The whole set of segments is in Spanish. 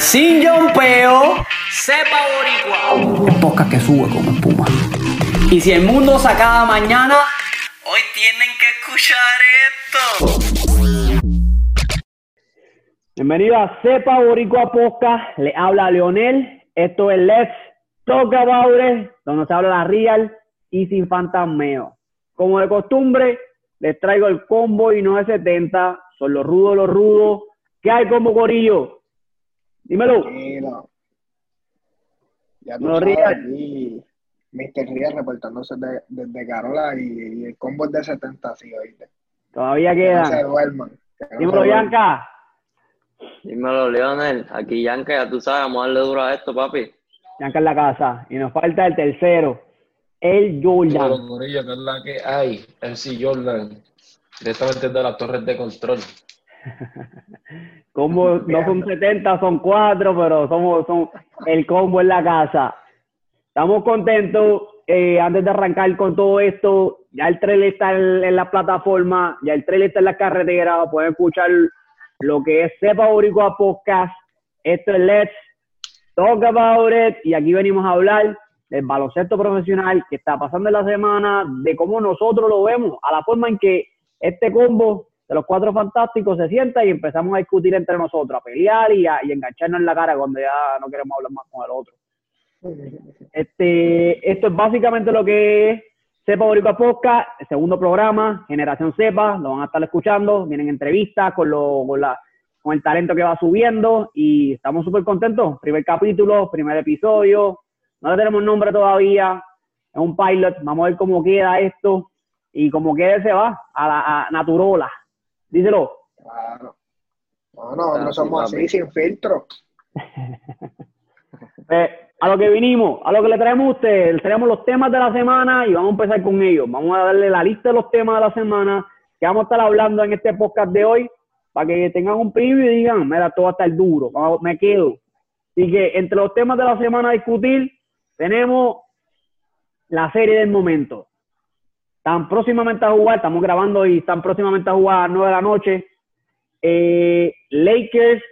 sin yompeo, sepa boricua. El podcast que sube como espuma. Y si el mundo se acaba mañana, hoy tienen que escuchar esto. Bienvenido a Sepa Boricua Podcast. Le habla Leonel. Esto es Let's Talk About It, donde se habla la real y sin fantasmeo. Como de costumbre, les traigo el combo y no de 70. Son los rudos, los rudos. ¿Qué hay, combo Corillo? Dímelo. Tranquilo. Ya tú No rías. Mr. Rías reportándose de- desde Carola y, y el combo es de 70, sí, oíste. Todavía Que no se quedan. duerman. que no se Dímelo, duerman. Yanka. Dímelo, Leonel. Aquí Yanka, ya tú sabes, vamos a darle duro a esto, papi. Yanka en la casa. Y nos falta el tercero. El Jordan. Dímelo, Corillo, que es la que hay. MC Jordan, directamente de las torres de control. Combo no son 70, son 4, pero somos son el combo en la casa. Estamos contentos. eh, antes de arrancar con todo esto, ya el trailer está en, en la plataforma, ya el trailer está en la carretera. Pueden escuchar lo que es Sepa Boricua Podcast. Esto es Let's Talk About It. Y aquí venimos a hablar del baloncesto profesional que está pasando en la semana, de cómo nosotros lo vemos, a la forma en que este combo de los cuatro fantásticos se sienta y empezamos a discutir entre nosotros, a pelear y a engancharnos en la cara cuando ya no queremos hablar más con el otro. Este, esto es básicamente lo que es Cepa Boricua Podcast, el segundo programa, Generación Cepa, lo van a estar escuchando, vienen entrevistas con, lo, con, la, con el talento que va subiendo y estamos súper contentos. Primer capítulo, primer episodio, no le tenemos nombre todavía, es un pilot, vamos a ver cómo queda esto y cómo quede se va a la a Naturola. Díselo. Claro. No, Ah, sí, somos así, sin filtro. Eh, a lo que vinimos, a lo que le traemos a ustedes, le traemos los temas de la semana y vamos a empezar con ellos. Vamos a darle la lista de los temas de la semana que vamos a estar hablando en este podcast de hoy para que tengan un preview y digan, mira, esto va a estar duro, me quedo. Así que entre los temas de la semana a discutir, tenemos la serie del momento. Están próximamente a jugar, estamos grabando y están próximamente a jugar a las 9 de la noche. Eh, Lakers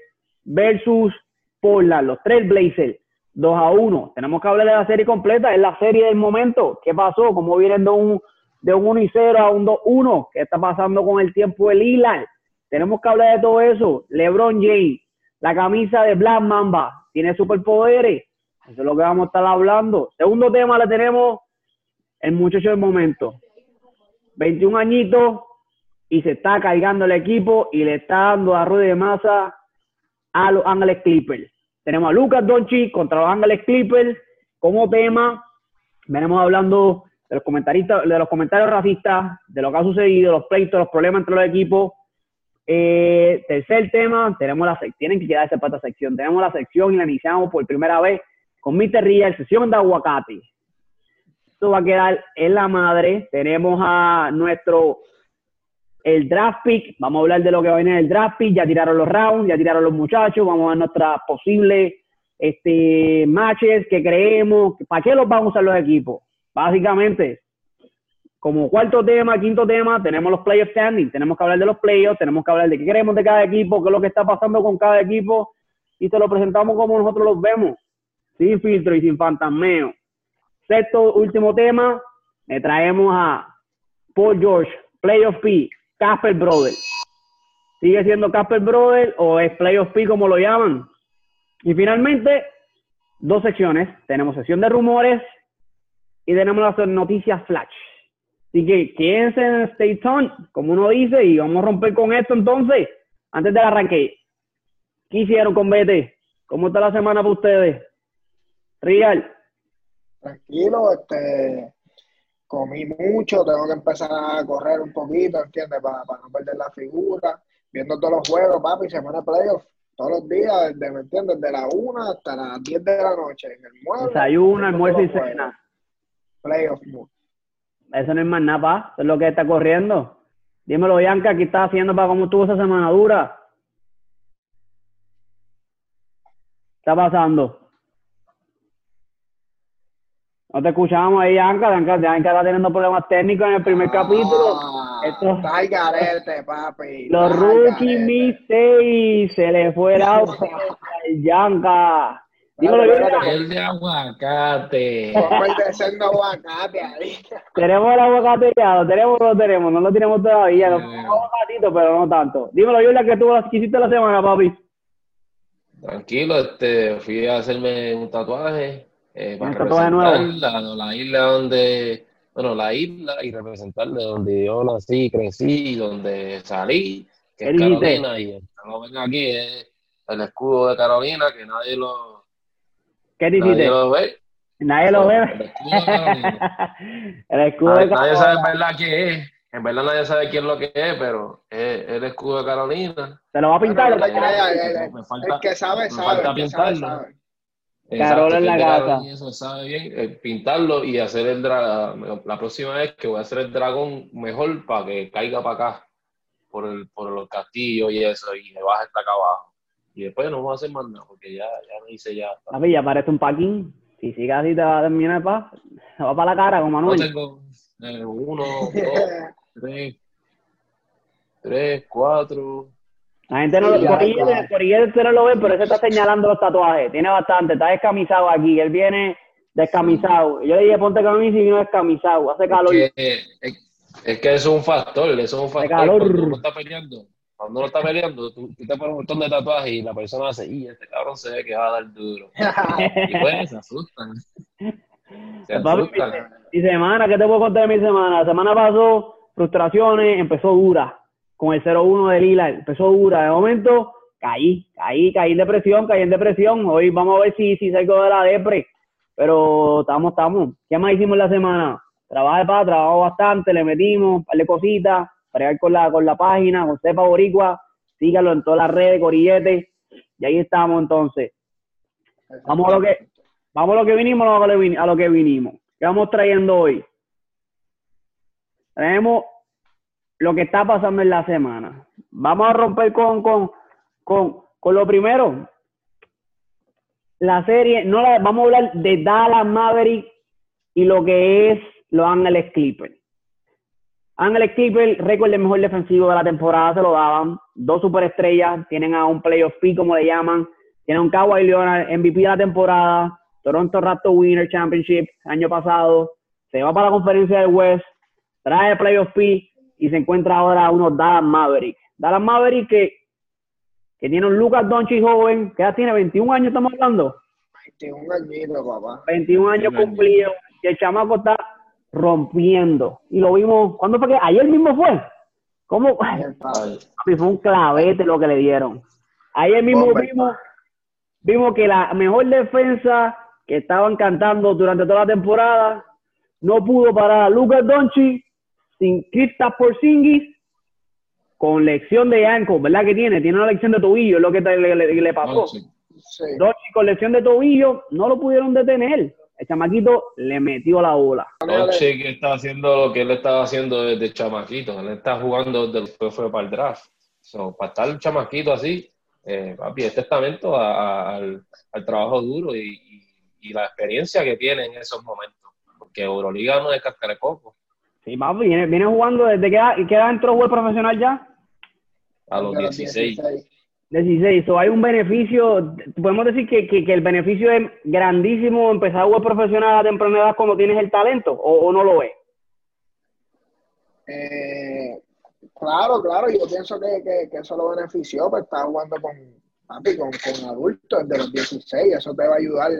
versus Portland, los tres Blazers, 2 a 1. Tenemos que hablar de la serie completa, es la serie del momento. ¿Qué pasó? ¿Cómo vienen de un, de un 1 y 0 a un 2 1? ¿Qué está pasando con el tiempo de Lillard? Tenemos que hablar de todo eso. LeBron James, la camisa de Black Mamba, tiene superpoderes. Eso es lo que vamos a estar hablando. Segundo tema le tenemos el muchacho del momento. 21 añitos y se está cargando el equipo y le está dando a de masa a los Ángeles Clippers. Tenemos a Lucas Doncic contra los Ángeles Clippers como tema. Venimos hablando de los comentaristas, de los comentarios racistas, de lo que ha sucedido, los pleitos, los problemas entre los equipos. Eh, tercer tema, tenemos la sec- tienen que quedarse para esta sección. Tenemos la sección y la iniciamos por primera vez con Mr. Real, sesión de aguacate. Esto va a quedar en la madre. Tenemos a nuestro el draft pick. Vamos a hablar de lo que va a venir en el draft pick. Ya tiraron los rounds, ya tiraron los muchachos. Vamos a ver nuestras posibles este, matches que creemos. ¿Para qué los van a usar los equipos? Básicamente, como cuarto tema, quinto tema, tenemos los playoff standing. Tenemos que hablar de los playoffs, tenemos que hablar de qué queremos de cada equipo, qué es lo que está pasando con cada equipo y te lo presentamos como nosotros los vemos, sin filtro y sin fantasmeo. Sexto, último tema, le traemos a Paul George, Playoff P, Casper Brother. ¿Sigue siendo Casper Brother o es Playoff P como lo llaman? Y finalmente, dos secciones. Tenemos sección de rumores y tenemos las noticias flash. Así que quédense en Stay Tuned, como uno dice, y vamos a romper con esto entonces, antes del arranque. ¿Qué hicieron con BT? ¿Cómo está la semana para ustedes? Real. Tranquilo, este, comí mucho, tengo que empezar a correr un poquito, ¿entiendes? Para, para no perder la figura, viendo todos los juegos, papi, semana de playoff, todos los días, desde, ¿me entiendes? De la 1 hasta las 10 de la noche, en el mueble. Desayuno, almuerzo y cena. Playoff. Eso no es más nada, pa. Eso es lo que está corriendo. Dímelo, Bianca, ¿qué estás haciendo para cómo estuvo esa semana dura? ¿Qué está pasando? No te escuchábamos ahí, Anka. Anka, Anka está teniendo problemas técnicos en el primer capítulo. Ah, Esto- está al garete, papi. Los al rookie mistakes. Se le fue el auto al Yanka. Dímelo. El de aguacate. El de aguacate ahí. Tenemos el aguacate ya, lo tenemos o no lo tenemos, no lo tenemos todavía, Eh. tenemos aguacatito, pero no tanto. Dímelo, Yula, que tú que hiciste la semana, papi. Tranquilo, este, fui a hacerme un tatuaje eh, ¿Un para tatuaje representar la, la isla donde, bueno, la isla y representar de donde yo nací, crecí, donde salí, que ¿Qué es? Carolina, y el que lo ven aquí es el escudo de Carolina, que nadie lo, ¿Qué te nadie lo ve. Nadie lo El ve. escudo de Carolina. el escudo de Nadie, nadie sabe en Carolina. verdad qué es. En verdad nadie sabe quién es lo que es, pero es el escudo de Carolina. Se lo va a pintar. El- el- Me falta- El que sabe, me sabe. falta El que sabe, Carola en la Eso sabe bien. eh, pintarlo y hacer el dragón. La próxima vez que voy a hacer el dragón mejor para que caiga para acá, por el, por los castillos y eso, y me baje hasta acá abajo. Y después no voy a hacer más nada, porque ya, ya me hice ya. Papi, ya parece un packing. Si sigue así, te va a terminar pa. Se va para la cara con No Manuel. tengo eh, uno, dos, tres, tres, cuatro. La gente no lo Corillete. Corillete no lo ve, pero ese está señalando los tatuajes. Tiene bastante, está descamisado aquí. Él viene descamisado. Yo le dije, ponte camisa y vino descamisado. Hace calor. Es que, es, es que eso es un factor, eso es un factor. calor. Cuando uno está peleando, cuando uno está peleando, tú, tú te pones un montón de tatuajes y la persona hace, y este cabrón se ve que va a dar duro. Y pues se asustan. Se asustan. Mi semana, ¿qué te puedo contar de mi semana? La semana pasó, frustraciones, empezó dura. Con el 0-1 de Lila, empezó dura. De momento, caí, caí, caí en depresión, caí en depresión. Hoy vamos a ver si, si salgo de la depre. Pero estamos, estamos. ¿Qué más hicimos la semana? Trabajo de paz, trabajo bastante, le metimos un par de cositas, bregar con la, con la página, con Cepa Boricua, síganlo en todas las redes, Corillete, y ahí estamos entonces. Vamos a lo que, vamos a lo que vinimos, a lo que, vin- a lo que vinimos. ¿Qué vamos trayendo hoy? Traemos lo que está pasando en la semana. Vamos a romper con, con, con, con lo primero. La serie, no la, vamos a hablar de Dallas Maverick y lo que es los Ángeles Clippers. Ángeles Clippers, récord de mejor defensivo de la temporada, se lo daban. Dos superestrellas, tienen a un playoff P, como le llaman. Tienen a un Kawhi Leonard, MVP de la temporada. Toronto Raptors Winner Championship, año pasado. Se va para la conferencia del West, trae el playoff P y se encuentra ahora unos Dallas Maverick. Dallas Maverick que, que tiene un Lucas Doncic joven, que ya tiene 21 años, estamos hablando. 21 añitos, papá. 21 años 21 años. cumplidos y el chamaco está rompiendo. Y lo vimos, ¿cuándo fue que? Ayer mismo fue. ¿Cómo? Ay, el padre. Ay, Papi, fue un clavete lo que le dieron. Ayer mismo vimos, vimos que la mejor defensa que estaban cantando durante toda la temporada no pudo parar a Lucas Doncic sin Kristaps Porzingis con lección de ankle, ¿verdad que tiene? Tiene una lección de tobillo, es lo que te- le, le- le pasó. no, sí. Sí. Doncic con lección de tobillo no lo pudieron detener. El chamaquito le metió la bola. Doncic está haciendo lo que él estaba haciendo desde chamaquito. Él está jugando desde que fue para el draft. So, para estar el chamaquito así, eh, papi, es testamento a- a- al, al trabajo duro y, y- y la experiencia que tiene en esos momentos. Porque Euroliga no es cascarecoco. Sí, papi, viene, viene jugando desde que, edad- que edad entró a jugar profesional ya. A los De los 16. 16, so hay un beneficio, podemos decir que, que, que el beneficio es grandísimo empezar a jugar profesional a temprana edad cuando tienes el talento, o, o no lo es. Eh, claro, claro, yo pienso que, que, que eso lo benefició, pues está jugando con, papi, con, con adultos desde los 16, eso te va a ayudar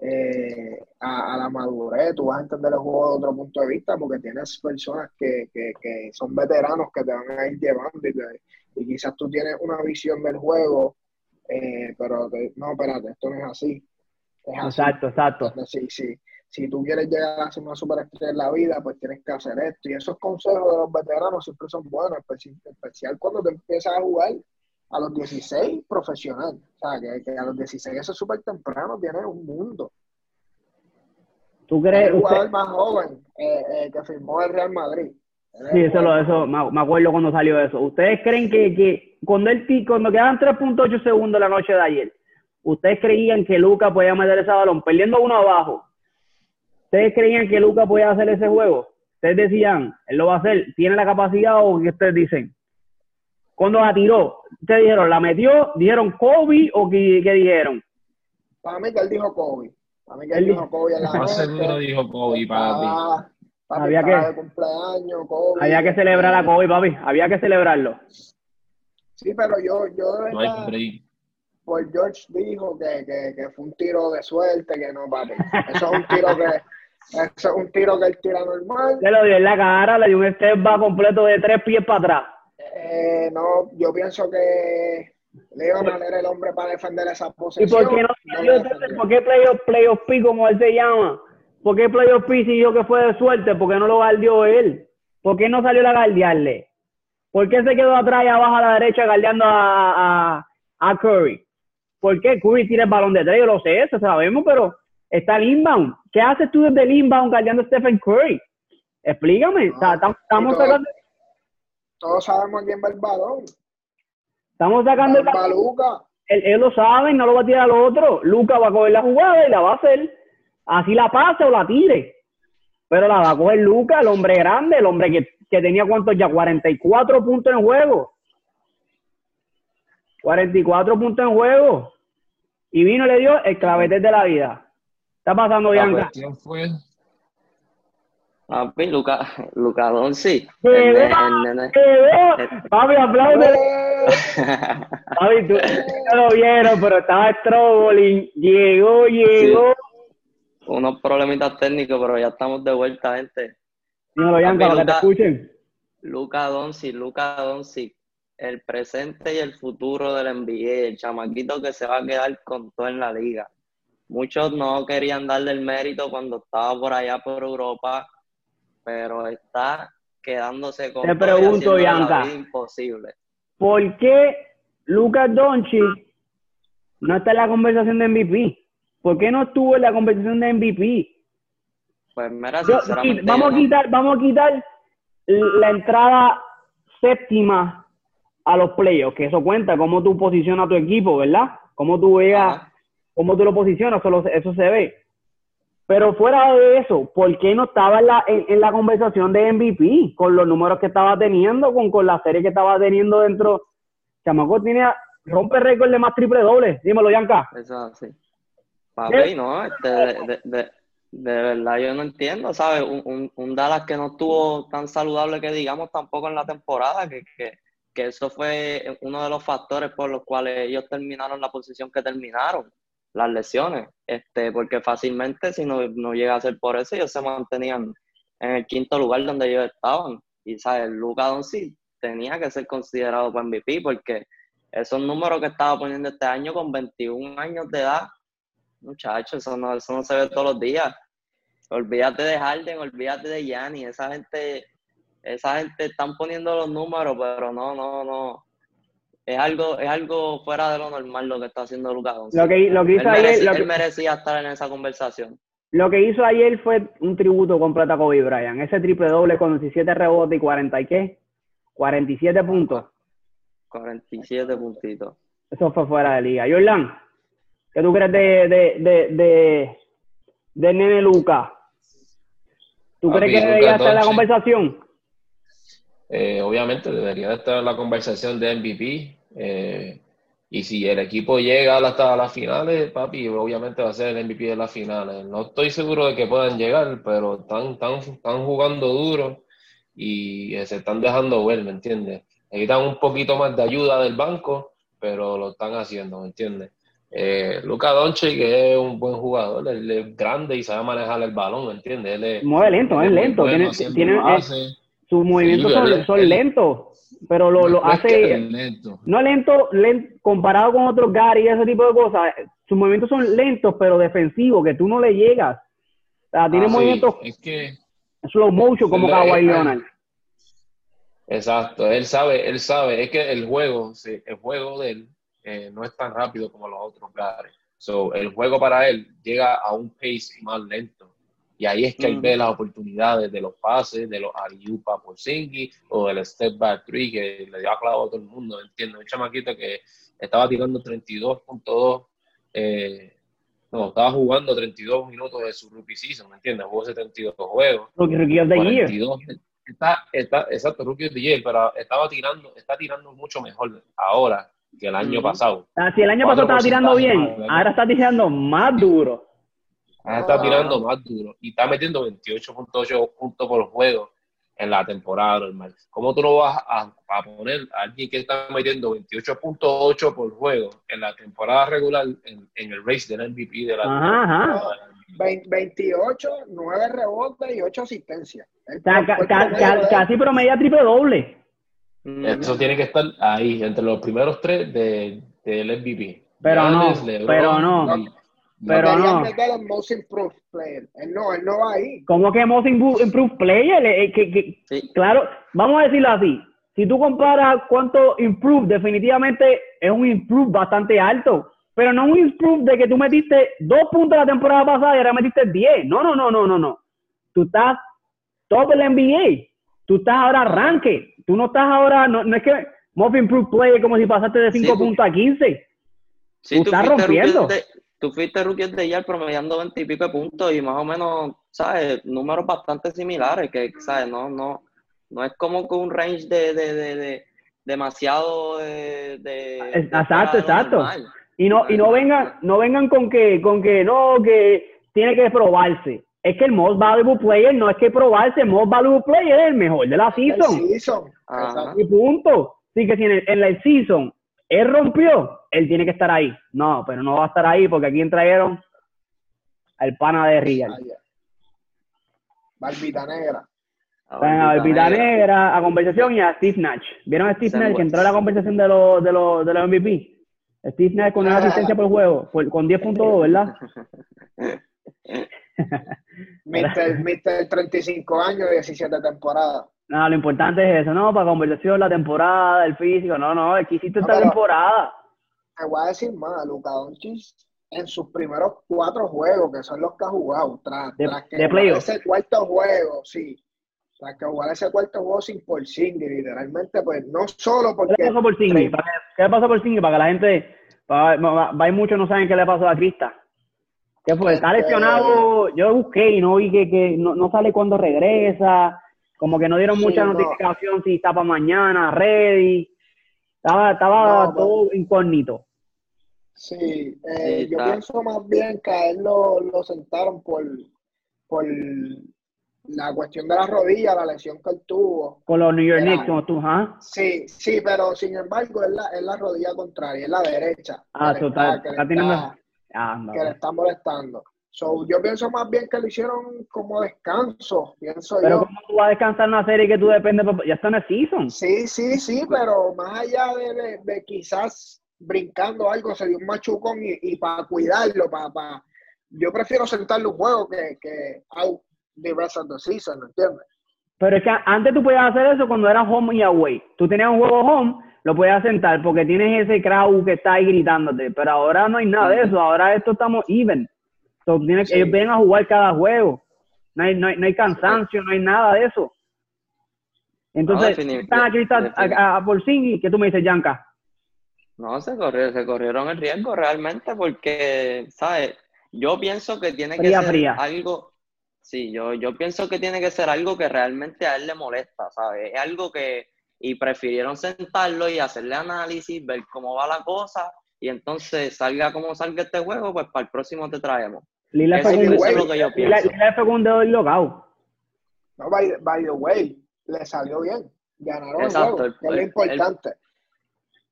eh, a, a la madurez, tú vas a entender el juego de otro punto de vista, porque tienes personas que, que, que son veteranos que te van a ir llevando y, te- y quizás tú tienes una visión del juego, eh, pero te- no, espérate, esto no es así. Es así. Exacto, exacto. Entonces, si, si, tú quieres llegar a ser una superestrella en la vida, pues tienes que hacer esto. Y esos consejos de los veteranos siempre son buenos, especi- especial cuando te empiezas a jugar a los 16 profesional. O sea, que, que a los 16 eso es súper temprano, tienes un mundo. ¿Tú El crees? jugador usted- más joven eh, eh, que firmó el Real Madrid. Sí, el eso, lo, jugador eso me, me acuerdo cuando salió eso. ¿Ustedes creen que, que cuando, el, cuando quedaban 3.8 segundos la noche de ayer, ¿ustedes creían que Lucas podía meter ese balón perdiendo uno abajo? ¿Ustedes creían que Luca podía hacer ese juego? Ustedes decían, él lo va a hacer, ¿tiene la capacidad o qué ustedes dicen? Cuando la tiró, ustedes dijeron, ¿la metió? ¿Dijeron Kobe o qué, qué dijeron? Para mí que él dijo Kobe. Para mí que Él él dijo Kobe en la Más seguro dijo Kobe para ti. Papi, Había que- de cumpleaños, Kobe. Había que celebrar a Kobe, papi. Había que celebrarlo. Sí, pero yo, yo de No hay verdad, pues George dijo que, que, que fue un tiro de suerte, que no, papi. Eso es un tiro que, eso es un tiro que él tira normal. Se lo dio en la cara, le dio un step back completo de tres pies para atrás. Eh, no, yo pienso que Leonard era el hombre para defender esa ¿Y posición. por qué no No defendió. ¿Por qué playoff, playoff P, como él se llama? ¿Por qué playoff P si dijo que fue de suerte? ¿Por qué no lo guardió él? ¿Por qué no salió a guardiarle? ¿Por qué se quedó atrás y abajo a la derecha guardiando a, a, a Curry? ¿Por qué Curry tira el balón de tres? Yo lo sé, eso sabemos, pero está el inbound. ¿Qué haces tú desde el inbound guardiando a Stephen Curry? Explícame. O sea, tam- estamos y sacando, Todos sabemos quién va el balón. estamos sacando el Luca. él, él lo sabe, no lo va a tirar al otro. Luca va a coger la jugada y la va a hacer. Así la pase o la tire. Pero la va a coger Luca, el hombre grande, el hombre que, que tenía cuántos ya, 44 puntos en juego. 44 puntos en juego. Y vino y le dio el clavete de la vida. Está pasando, La Bianca. cuestión fue Papi, Luca, Luca. ¡Que vea! Papi, aplaude. Papi, tú no lo vieron, pero estaba Strobling. Llegó, llegó. Unos problemitas técnicos, pero ya estamos de vuelta, gente. Dímelo, Papi, para que te escuchen. Luca Doncic, Luca Doncic, el presente y el futuro del NBA, el chamaquito que se va a quedar con todo en la liga. Muchos no querían darle el mérito cuando estaba por allá por Europa, pero está quedándose con Te pregunto, Bianca. imposible. ¿Por qué Lucas Doncic no está en la conversación de MVP? ¿Por qué no estuvo en la conversación de MVP? Pues mira, Yo- vamos a quitar, vamos a quitar la entrada séptima a los playoffs, que eso cuenta, cómo tú posicionas a tu equipo, ¿verdad? Cómo tú veas, Ajá. cómo tú lo posicionas, solo- eso se ve. Pero fuera de eso, ¿por qué no estaba en la, en, en la conversación de MVP? Con los números que estaba teniendo, con, con la serie que estaba teniendo dentro. Chamaco tiene, rompe récord de más triple doble. Dímelo, Yanka. Eso es así. Papi, no, este, de, de, de, de verdad yo no entiendo, ¿sabes? Un, un, un Dallas que no estuvo tan saludable que digamos tampoco en la temporada, que, que, que eso fue uno de los factores por los cuales ellos terminaron la posición que terminaron, las lesiones, este, porque fácilmente si no, no llega a ser por eso, ellos se mantenían en el quinto lugar donde ellos estaban. Y, ¿sabes? Luka Doncic tenía que ser considerado para MVP porque esos números que estaba poniendo este año con 21 años de edad, muchachos, eso no, eso no se ve todos los días. Olvídate de Harden, olvídate de Gianni, esa gente, esa gente están poniendo los números, pero no, no, no. Es algo, es algo fuera de lo normal lo que está haciendo Doncic. Lo que, lo que Él hizo ayer, merecía, lo él que, merecía estar en esa conversación. lo que hizo ayer fue un tributo completo a Kobe Bryant. Ese triple doble con 17 rebotes y 40 y qué? 47 puntos. 47 puntitos. Eso fue fuera de liga. Jordan, ¿qué tú crees de, de, de, de, de Nene Luca? ¿Tú Papi, crees que debería estar en la conversación? Eh, obviamente debería estar en la conversación de MVP. eh, y si el equipo llega hasta las finales, papi, obviamente va a ser el MVP de las finales. No estoy seguro de que puedan llegar, pero están, están, están jugando duro y eh, se están dejando ver, ¿me entiendes? Necesitan un poquito más de ayuda del banco, pero lo están haciendo, ¿me entiendes? Eh, Doncic que es un buen jugador, él es grande y sabe manejar el balón, ¿me entiendes? Él es, Mueve lento, él es lento. bueno, tiene, siempre tiene- lo hace. Sus movimientos Sí, son, son lentos, pero lo, lo No es que hace... lento. No lento, lento, comparado con otros Gary y ese tipo de cosas. Sus movimientos son lentos, pero defensivos, que tú no le llegas. O sea, tiene Ah, sí, movimientos es que slow motion como Kawhi él- Leonard. Exacto, él sabe, él sabe, es que el juego, sí, el juego de él eh, no es tan rápido como los otros Gary. So, el juego para él llega a un pace más lento. Y ahí es que él ve las oportunidades de los pases, de los Ariupa por Singy o del step back three que le dio a clavo a todo el mundo, ¿entiendes? Un chamaquito que estaba tirando 32.2 eh, No, estaba jugando 32 minutos de su rookie season, ¿me entiendes? Jugó 72 juegos. Rookie, rookie of the year. 42. Está, está, exacto, rookie of the year, pero estaba tirando, está tirando mucho mejor ahora que el año pasado. Ah, si el año pasado estaba tirando bien, ahora está tirando más duro. Ahora está Ah. tirando más duro y está metiendo 28.8 puntos por juego en la temporada normal. ¿Cómo tú no vas a, a poner a alguien que está metiendo 28.8 por juego en la temporada regular en, en el race del MVP de la Ajá, ajá. Vein- 28, 9 rebotes y 8 asistencias. El O sea, ca- ca- ca- casi promedia triple doble. Mm, Eso tiene que estar ahí, entre los primeros tres de- del MVP. Pero no, LeBron pero no. y- Pero Querían no. meter el most improved player. Él no, él no va ahí. ¿Cómo que hemos impu- improved player? Eh, que- que- Sí. claro, vamos a decirlo así. Si tú comparas cuánto improve, definitivamente es un improve bastante alto. Pero no un improve de que tú metiste dos puntos la temporada pasada y ahora metiste 10. No, no, no, no, no, no. Tú estás top del NBA. Tú estás ahora ranque. Tú no estás ahora, no, no es que most improved player como si pasaste de 5 Sí, puntos a 15. Sí, Tú tú, estás rompiendo. Tú fuiste rookie de year promediando 20 y pico de puntos y más o menos, ¿sabes? Números bastante similares, que, ¿sabes? No, no, no es como que un range de, de, de, de- demasiado de, Exacto, exacto. normal. Y no, y no vengan, no vengan con que, con que no, que tiene que probarse. Es que el most valuable player no es que probarse, el most valuable player es el mejor de la El season. season. Y punto. Así que si en el, en la season él rompió, él tiene que estar ahí. No, pero no va a estar ahí porque aquí trajeron al pana de Real. Barbita negra. A Barbita Negra a conversación y a Steve Nash. ¿Vieron a Steve Sam Nash que entró a la conversación de los, de los, de los MVP? Steve Nash con una asistencia por juego, por- con 10.2, ¿verdad? Mister, Mister 35 años, 17 temporadas. No, lo importante es eso, no, para conversación, la temporada, el físico, no, no, es que hiciste No, esta temporada. Te voy a decir más, Luca Doncic en sus primeros cuatro juegos, que son los que ha jugado, tras, De- tras que de jugar ese cuarto juego, sí, tras que jugar ese cuarto juego sin por literalmente, pues no solo ¿Qué porque le pasó por Singy? Trey- ¿Qué le pasó por Singy? Para que la gente, para, hay muchos no saben qué le pasó a Crista. ¿Qué fue? Está Este- lesionado, yo busqué y no vi que, que no, no sale cuando regresa, como que no dieron Sí, mucha no. notificación si está para mañana, ready. Estaba, estaba No, todo incógnito. Sí, eh, Sí, yo pienso más bien que a él lo, lo sentaron por, por la cuestión de la rodilla, la lesión que él tuvo. Con los New York Knicks, como tú, ¿ah? Sí, sí, pero sin embargo es la, es la rodilla contraria, es la derecha. Ah, estás, que le está- Ah, no. que le está molestando. So, yo pienso más bien que lo hicieron como descanso, pienso Pero yo. ¿cómo tú vas a descansar una serie que tú dependes? Ya está en el season. Sí, sí, sí, pero más allá de, de- de quizás brincando algo, se dio un machucón y, y para cuidarlo, para, yo prefiero sentarle un juego que, que out the rest of the season, ¿entiendes? Pero es que antes tú podías hacer eso cuando era home y away. Tú tenías un juego home, lo podías sentar porque tienes ese crowd que está ahí gritándote. Pero ahora no hay nada de eso. Ahora esto estamos even. So, tú tienes- Sí. Ellos vienen a jugar cada juego. No hay, no hay, no hay cansancio, no hay nada de eso. Entonces, No, están aquí defini- a, a, Porzingis, ¿qué tú me dices, Yanka? No, se corrieron, se corrieron el riesgo realmente porque, ¿sabes? Yo pienso que tiene que ser fría. algo, sí, yo, yo pienso que tiene que ser algo que realmente a él le molesta, ¿sabes? Es algo que, y prefirieron sentarlo y hacerle análisis, ver cómo va la cosa, y entonces salga como salga este juego, pues para el próximo te traemos. Lila fue que yo Lila, fue un dedo locao. No, by, by the way, le salió bien. Ganaron Exacto, el juego, el- que es lo el- importante.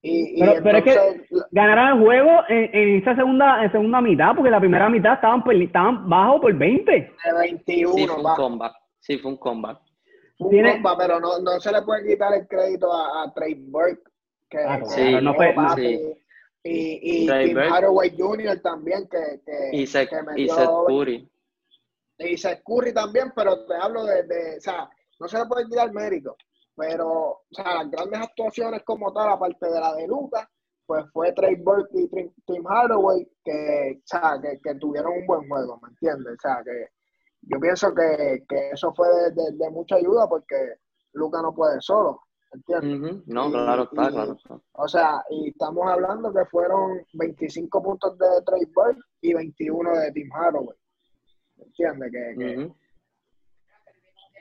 Y, y Pero, pero es que entonces, la- ganaron el juego en, en esa segunda, en segunda mitad, porque la primera mitad estaban, estaban bajo por 20. de 21 Sí, fue un va. comeback. Sí, fue un comeback. Un compa, pero no, no se le puede quitar el crédito a, a Trey Burke. Que, Ah, que sí, no fue- papi. sí. Y, y Tim. Hathaway Jr. también, que, que, que y metió Seth doble. Curry. Y Seth Curry también, pero te hablo de, de, o sea, no se le puede quitar mérito. Pero, o sea, las grandes actuaciones como tal, aparte de la de Lucas, pues fue Trey Burke y Tim, Hardaway que, o sea, que, que tuvieron un buen juego, ¿me entiendes? O sea, que yo pienso que, que eso fue de, de- de mucha ayuda porque Lucas no puede solo. ¿Entiendes? No, Y- claro está, y- claro está. O sea, y estamos hablando que fueron 25 puntos de Trey Burke y 21 de Tim Haraway. ¿Entiendes? Que,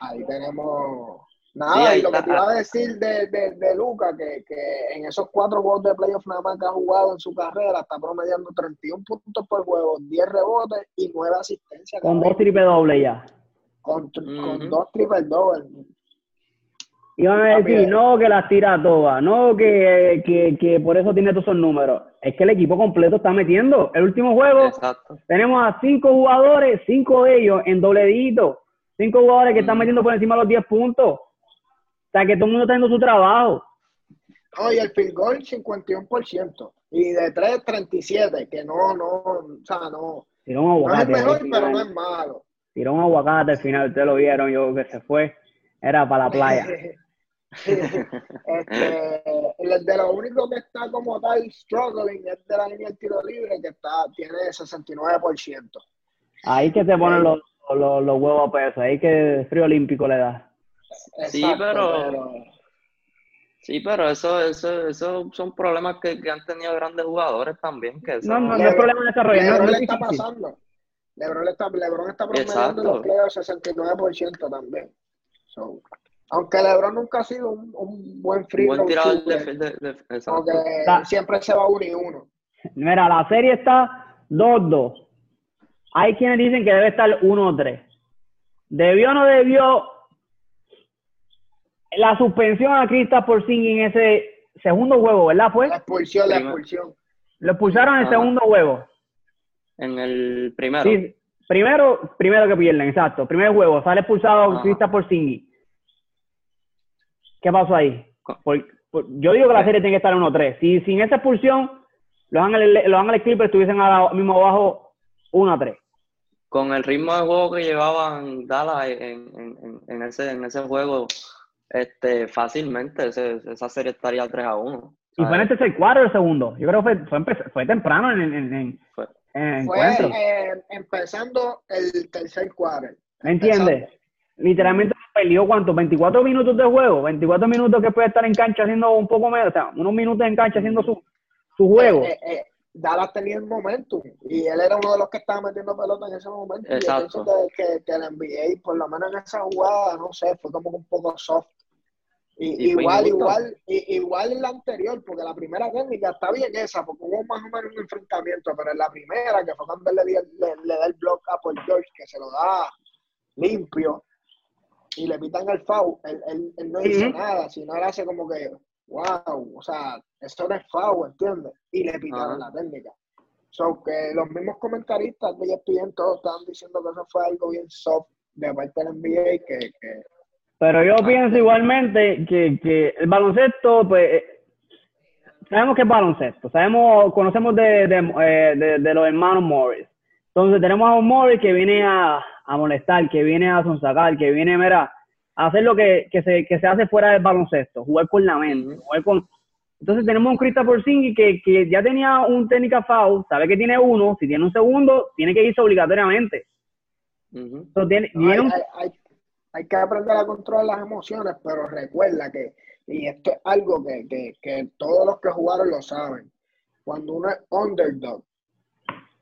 ahí tenemos... Nada, y lo que te iba a decir de, de, de Luca, que, que en esos cuatro juegos de playoff nada más que ha jugado en su carrera, está promediando 31 puntos por juego, 10 rebotes y 9 asistencias. Con dos triple doble ya. con, tri- con dos triple dobles. Iban a Papi, decir, no, que las tira todas, no, que, que, que por eso tiene todos esos números. Es que el equipo completo está metiendo. El último juego Exacto. tenemos a cinco jugadores, cinco de ellos en doble dígito. Cinco jugadores que están Mm. metiendo por encima de los 10 puntos. O sea, que todo el mundo está haciendo su trabajo. No, y el field goal 51%. Y de 3, 37, que no, no, o sea, no. Tiró un No es aguacate. mejor, pero no es malo. Tiró un aguacate al final, ustedes lo vieron, yo que se fue. Era para la playa. este, el de lo único que está como tal struggling es de la línea del tiro libre, que está, tiene 69%. Ahí que se ponen los, los, los huevos a peso, ahí que frío olímpico le da. Sí, Exacto, pero- Sí, pero eso, eso, eso son problemas que, que han tenido grandes jugadores también. Que No, no, no es problema de desarrollo. no- está pasando. Lebron está, Lebron está promediando Exacto. los playoffs 69% también. So, aunque Lebron nunca ha sido un, un buen free buen tirador de, de- Está- siempre se va uno y uno. Mira, la serie está 2-2. Hay quienes dicen que debe estar 1-3. ¿Debió o no debió la suspensión a Kristaps Porzingis en ese segundo juego, verdad? ¿Fue? La expulsión, la expulsión. Lo expulsaron en el segundo juego. En el primero. Sí, primero, primero que pierden, exacto. Primer juego, sale expulsado Ajá. Kristaps Porzingis. ¿Qué pasó ahí? Por- por- yo digo que la serie tiene que estar 1-3. Si sin esa expulsión, los Ángeles, los Ángeles Clippers estuviesen ahora mismo abajo 1-3. Con el ritmo de juego que llevaban Dallas en, en, en, en ese, en ese juego, este, fácilmente ese- esa serie estaría 3 a 1. Y fue en el tercer cuadro el segundo. Yo creo que fue, fue, empe- fue temprano en, en, en, Fue- en el Fue encuentro. eh, empezando el tercer cuadro. ¿Me entiendes? Literalmente perdió cuánto, 24 minutos de juego, 24 minutos que puede estar en cancha haciendo un poco menos, o sea, unos minutos en cancha haciendo su, su juego. Eh, eh, Dallas tenía el momentum y él era uno de los que estaba metiendo pelota en ese momento. Y Exacto. yo pienso que, que, el NBA, por lo menos en esa jugada, no sé, fue como un poco soft. Y, Y igual, igual, igual en la anterior, porque la primera técnica está bien esa, porque hubo más o menos un enfrentamiento, pero en la primera, que fue cuando le, le, le da el block a Paul George, que se lo da limpio, y le pitan el foul, él, él- él no dice Ujú. nada, sino él hace como que, wow, o sea, eso no es foul, ¿entiendes? Y le pitaron la técnica. So que los mismos comentaristas de ESPN todos estaban diciendo que eso fue algo bien soft de parte del NBA que, que Pero yo pienso igualmente que, que el baloncesto, pues, eh, sabemos que es baloncesto, sabemos, conocemos de, de, eh, de- de los hermanos Morris. Entonces tenemos a un Morris que viene a, a molestar, que viene a sonsacar, que viene, mira, a hacer lo que, que, se, que se hace fuera del baloncesto, jugar con la mente, jugar con... Entonces tenemos un Krista Porzingis que, que ya tenía un técnica foul, sabe que tiene uno, si tiene un segundo, tiene que irse obligatoriamente. Entonces, tiene, no, hay, un- hay, hay, hay que aprender a controlar las emociones, pero recuerda que, y esto es algo que, que, que todos los que jugaron lo saben, cuando uno es underdog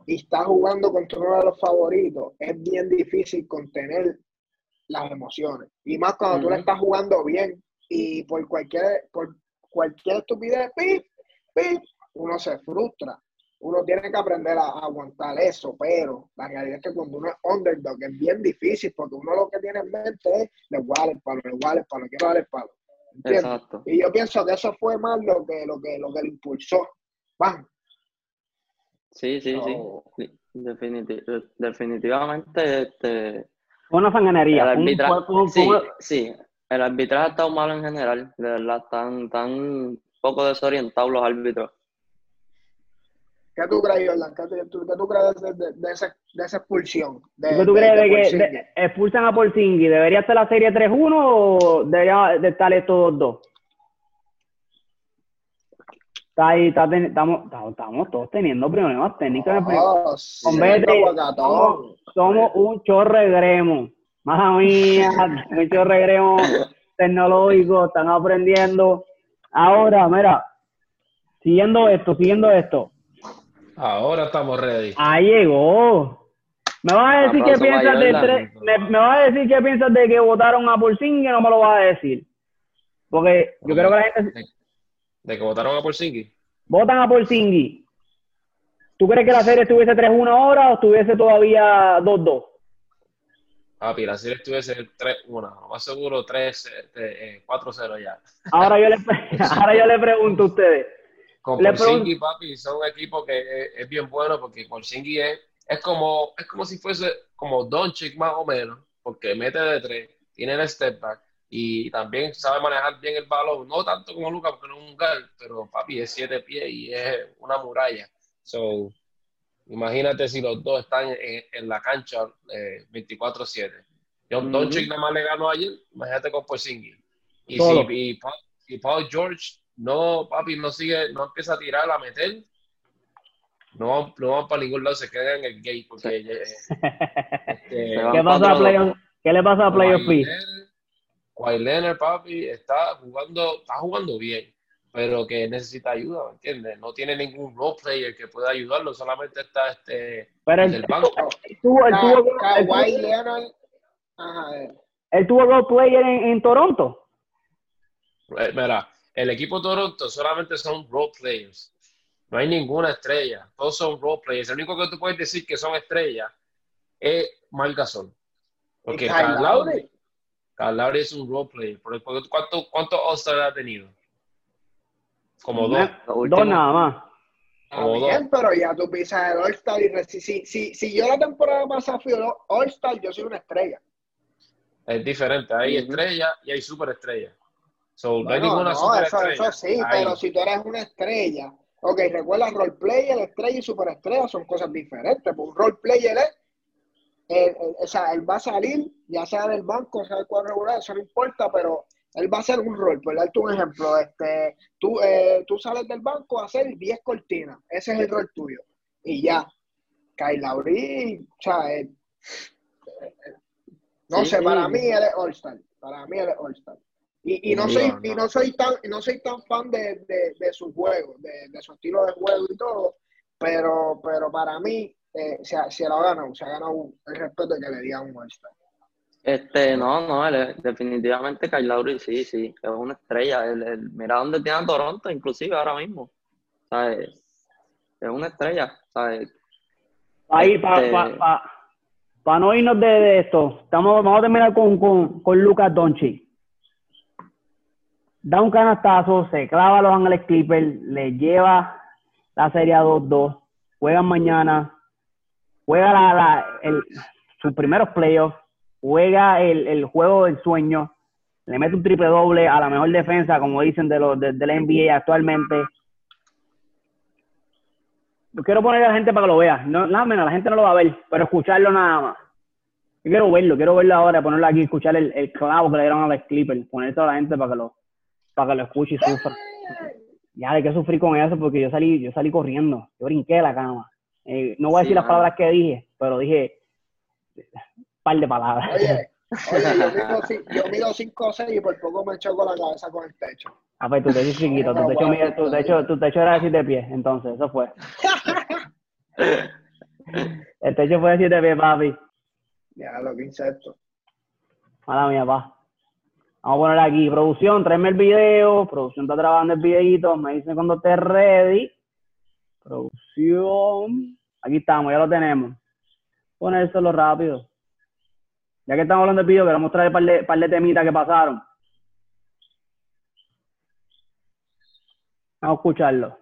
y está jugando contra uno de los favoritos, es bien difícil contener las emociones. Y más cuando tú le estás jugando bien y por cualquier, por cualquier estupidez, pip, pip, uno se frustra. Uno tiene que aprender a, a aguantar eso, pero la realidad es que cuando uno es underdog es bien difícil porque uno lo que tiene en mente es le voy a dar el palo, le voy a dar el palo, quiero dar el palo. ¿Entiendes? Exacto. Y yo pienso que eso fue más lo que, lo que, lo que le impulsó. Van. Sí, sí, sí. So, Sí, definiti- definitivamente, este, fue una sanganería. el un- fue- sí, sí, el arbitraje ha estado malo en general, de verdad, están tan poco desorientados los árbitros. ¿Qué tú crees, Jordan? ¿Qué, tú, qué tú crees de, de, de esa, de esa expulsión? De, ¿Qué tú crees de de que expulsan a Porzingis? ¿Debería estar la serie 3-1 o debería de estar estos 2-2? Está ahí, está ten- estamos, estamos, estamos todos teniendo problemas técnicos. Oh, sí, somos, somos un chorre gremo. Mala mía, un chorre gremo. tecnológicos, están aprendiendo. Ahora, mira, siguiendo esto, siguiendo esto. Ahora estamos ready. Ahí llegó. ¿Me vas a decir qué piensas de tres? ¿Me, me vas a decir qué piensas de que votaron a Porzingis? No me lo vas a decir. Porque yo creo que la gente De que votaron a Porzingis. votan a Porzingis. ¿Tú crees que la serie estuviese 3-1 ahora o estuviese todavía 2-2? Papi, la serie estuviese 3-1, lo más seguro 3, eh, 4-0 ya. Ahora yo le, ahora yo le pregunto a ustedes. Con Le Porzingis, papi, son un equipo que es, es bien bueno porque Porzingis es, es como es como si fuese como Doncic más o menos, porque mete de tres, tiene el step back y también sabe manejar bien el balón, no tanto como Lucas porque no es un guard, pero papi es siete pies y es una muralla. So, imagínate si los dos están en, en la cancha eh, 24/7. Yo Ujú. Doncic nada más le ganó ayer, imagínate con Porzingis. Y si y Pa- y Paul George no, papi, no sigue, no empieza a tirar, a meter, no, no van para ningún lado, se quedan en el gate porque eh, este, ¿Qué, pasa a cuatro Playoff- ¿Qué le pasa a Playoff P? Kawhi Leonard, papi, está jugando, está jugando bien, pero que necesita ayuda, ¿me entiendes? No tiene ningún role player que pueda ayudarlo, solamente está este Pero él, del banco. él tuvo, él tuvo, él tuvo- Kawhi Leonard. Ajá, él tuvo role player en, en Toronto. Eh, Mira, el equipo de Toronto solamente son role players. No hay ninguna estrella. Todos son role players. El único que tú puedes decir que son estrellas es Marc Gasol. Porque Kyle Lowry. Lowry es un role player. Porque- porque ¿Cuántos cuánto All-Star ha tenido? Como dos. Dos nada más. Está Como bien, pero ya tú pisas el All-Star y reci- si, si, si yo la temporada pasada fui All-Star, yo soy una estrella. Es diferente. Hay Ujú. estrellas y hay superestrellas. So, no hay ninguna no, eso, superestrella. eso sí, Ahí. pero si tú eres una estrella, ok, recuerda, roleplayer, estrella y superestrella son cosas diferentes. Porque un roleplayer es, eh, o sea, él va a salir, ya sea del banco, sea del cuadro regular, eso no importa, pero él va a hacer un rol. Por darte un ejemplo, este, tú, eh, tú sales del banco a hacer 10 cortinas, ese es el rol tuyo. Y ya, Kyle o sea, eh, no Sí, sé, sí. para mí él es All-Star. Para mí él es All-Star. Y, y no soy, no, y no. soy tan, y no soy tan fan de, de, de su juego, de, de su estilo de juego y todo, pero, pero para mí eh, se, ha- se lo ha ganado, se ha ganado el respeto que le digan un All-Star. Este, no, no, él es- definitivamente Kyle Lowry sí, sí, es una estrella. Él- él- mira dónde tiene a Toronto, inclusive ahora mismo. ¿Sabes? Es una estrella, ¿sabes? Ahí, para Este- pa, pa- pa no irnos de, de esto, estamos, vamos a terminar con, con, con Lucas Doncic. Da un canastazo, se clava a los Ángeles Clippers, le lleva la serie a 2-2, juegan mañana, juega la, la, el, sus primeros playoffs, juega el, el juego del sueño, le mete un triple doble a la mejor defensa, como dicen de los de, de la NBA actualmente. Yo quiero poner a la gente para que lo vea. No, nada menos, la gente no lo va a ver, pero escucharlo nada más. Yo quiero verlo, quiero verlo ahora, ponerlo aquí, escuchar el, el clavo que le dieron a los Clippers, ponerlo a la gente para que lo, para que lo escuche y sufra. Ya hay que sufrir con eso porque yo salí, yo salí corriendo, yo brinqué de la cama. Eh, no voy a Sí, decir las palabras que dije, pero dije un par de palabras. Oye, oye, yo mido, yo mido 5 o 6 y por poco me choco la cabeza con el techo. Ah, pues tu techo es chiquito, tu techo, mide- tu techo, tu techo era de siete pies, entonces, eso fue. El techo fue de siete pies, papi. Ya, lo que insecto. Mala mía, pa. Vamos a poner aquí, producción, tráeme el video. Producción está trabajando el videito. Me dicen cuando esté ready. Producción. Aquí estamos, ya lo tenemos. Ponérselo rápido. Ya que estamos hablando del video, queremos traer un par de, par de temitas que pasaron. Vamos a escucharlo.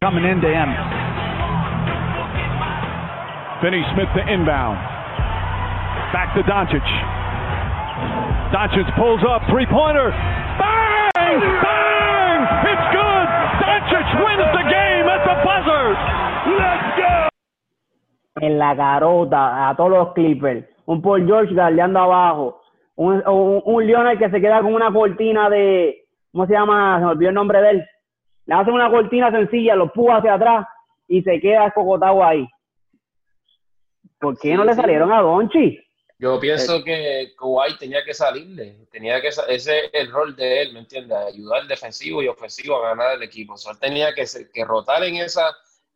coming into him. Finney Smith to inbound. Back to Doncic. Doncic pulls up, three pointer. Bang! Bang! En la carota a todos los Clippers. Un Paul George galdeando abajo. Un, un, un Leonard que se queda con una cortina de. ¿Cómo se llama? Se me olvidó el nombre de él. Le hacen una cortina sencilla, lo puja hacia atrás y se queda escocotado ahí. ¿Por qué Sí, no le sí. salieron a Donchi? Yo pienso que Kawhi tenía que salirle, tenía que ese es el rol de él, ¿me entiendes? Ayudar defensivo y ofensivo a ganar el equipo. O él tenía que, que rotar en esa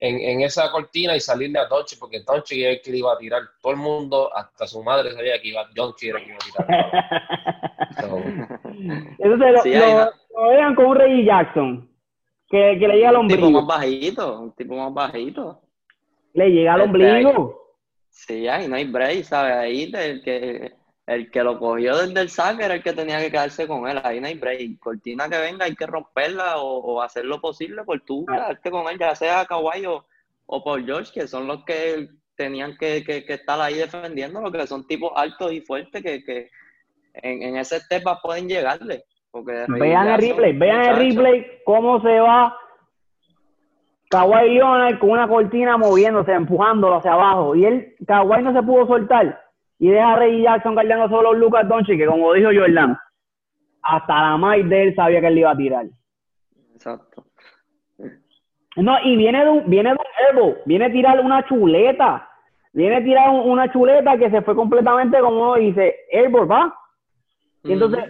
en, en, esa cortina y salirle a Doncic, porque Doncic es el que le iba a tirar. Todo el mundo, hasta su madre sabía que iba, Doncic era el que iba a tirar. Entonces lo, sí, lo, lo, vean con un Reggie Jackson, que, que le llega al ombligo. Un tipo más bajito, un tipo más bajito. Le llega al este, ombligo. Sí, ahí no hay break, ¿sabes? Ahí el que, el que lo cogió desde el saque era el que tenía que quedarse con él. Ahí no hay break. Cortina que venga, hay que romperla o, o hacer lo posible por tú quedarte con él, ya sea Kawhi o, o por George, que son los que tenían que, que, que, estar ahí defendiendo, lo que son tipos altos y fuertes que, que en, en ese step pueden llegarle. Porque vean el replay, vean el replay cómo se va Kawhi Leonard con una cortina moviéndose, empujándolo hacia abajo. Y él, Kawhi no se pudo soltar. Y deja a Reggie Jackson cargando solo Lucas Doncic, que como dijo Jordan, hasta la más de él sabía que él iba a tirar. Exacto. No, y viene de un, viene de un elbow, viene a tirar una chuleta. Viene a tirar una chuleta que se fue completamente como dice, elbow, ¿va? Y entonces,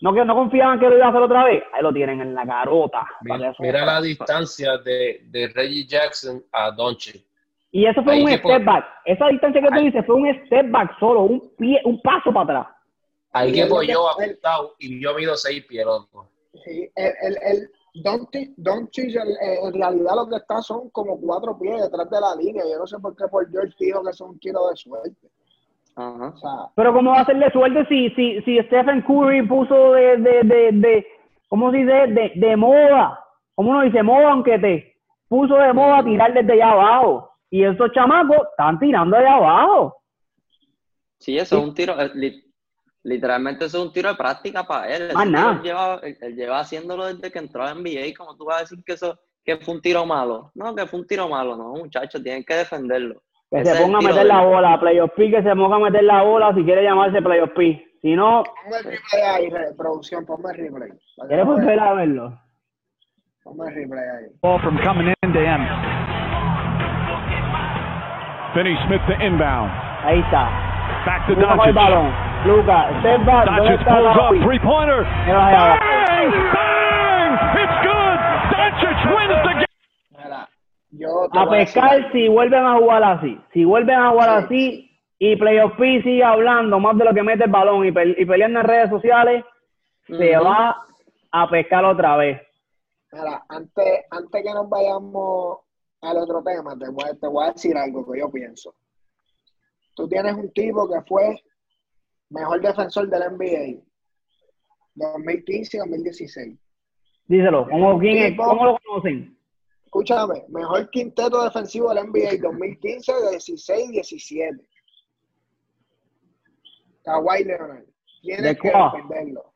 no que no confiaban que lo iba a hacer otra vez, ahí lo tienen en la carota. Mira, la distancia de, de, Reggie Jackson a Doncic. Y eso fue un step back. Esa distancia que tú dices fue un step back solo, un pie, un paso para atrás. Ahí que voy yo apuntado y yo mido seis pies, loco. Sí, el, el, el Doncic, en realidad lo que está son como cuatro pies detrás de la línea. Yo no sé por qué por George dijo que son un kilo de suerte. Pero ¿cómo va a hacerle suerte si, si, si Stephen Curry puso de, de, de, de ¿cómo se dice? De, de moda. ¿Cómo uno dice moda aunque te puso de moda tirar desde allá abajo? Y esos chamacos están tirando allá abajo. Sí, eso es un tiro, eh, literalmente eso es un tiro de práctica para él. Él lleva, él lleva haciéndolo desde que entró a NBA. como tú vas a decir que eso que fue un tiro malo? No, que fue un tiro malo, no, muchachos, tienen que defenderlo. Que se ponga a meter la bola, Playoff P, que se ponga a meter la bola si quiere llamarse Playoff P. Si no. Ponme el replay ahí, producción, ponme el replay. ¿Quieres volver a verlo? Ponme el replay ahí. Ball from coming in to. Finney Smith to inbound. Ahí está. Back to Doncic. Lucas, step back. Doncic pulls up, three pointer. Bang! Bang! It's good. Doncic wins the game. a pescar si vuelven a jugar así. Si vuelven a jugar así y Playoff P sigue hablando más de lo que mete el balón y, peleando en redes sociales, se va a pescar otra vez. Mira, antes, antes que nos vayamos al otro tema, te voy, te voy a decir algo que yo pienso. Tú tienes un tipo que fue mejor defensor del NBA 2015-2016. Díselo, ¿cómo, quién ¿cómo lo conocen? escúchame, mejor quinteto defensivo del NBA 2015, 16, 17. Kawhi Leonard. Tienes que defenderlo.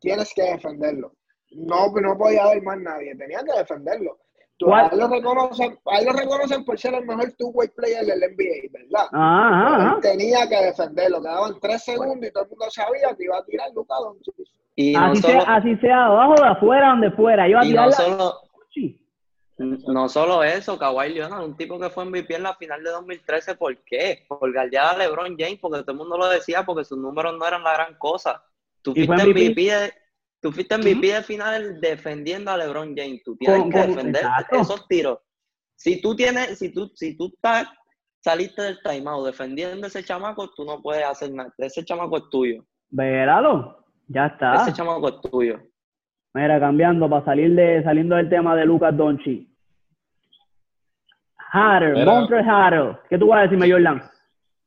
Tienes que defenderlo. No, no podía haber más nadie. Tenía que defenderlo. Tú, ahí, lo reconocen, ahí lo reconocen por ser el mejor two-way player del NBA, ¿verdad? Ajá, Tenía que defenderlo. Quedaban tres segundos y todo el mundo sabía que iba a tirar Lucas Doncic. así, sea, así sea abajo, de afuera, donde fuera. Iba a tirar solo, no solo eso, Kawhi Leonard, un tipo que fue MVP en la final de 2013, ¿por qué? Por galdear a LeBron James, porque todo el mundo lo decía, porque sus números no eran la gran cosa. Tú fuiste MVP, de, tú fuiste MVP de final defendiendo a LeBron James. Tú tienes que defender esos tiros. Si tú tienes, si tú, si tú estás, saliste del timeout defendiendo ese chamaco, tú no puedes hacer nada. Ese chamaco es tuyo. Veralo, ya está. Ese chamaco es tuyo. Mira, cambiando para salir de saliendo del tema de Lucas Donchi. Hatter, Montre Hatter. ¿Qué tú vas a decirme, Jordan?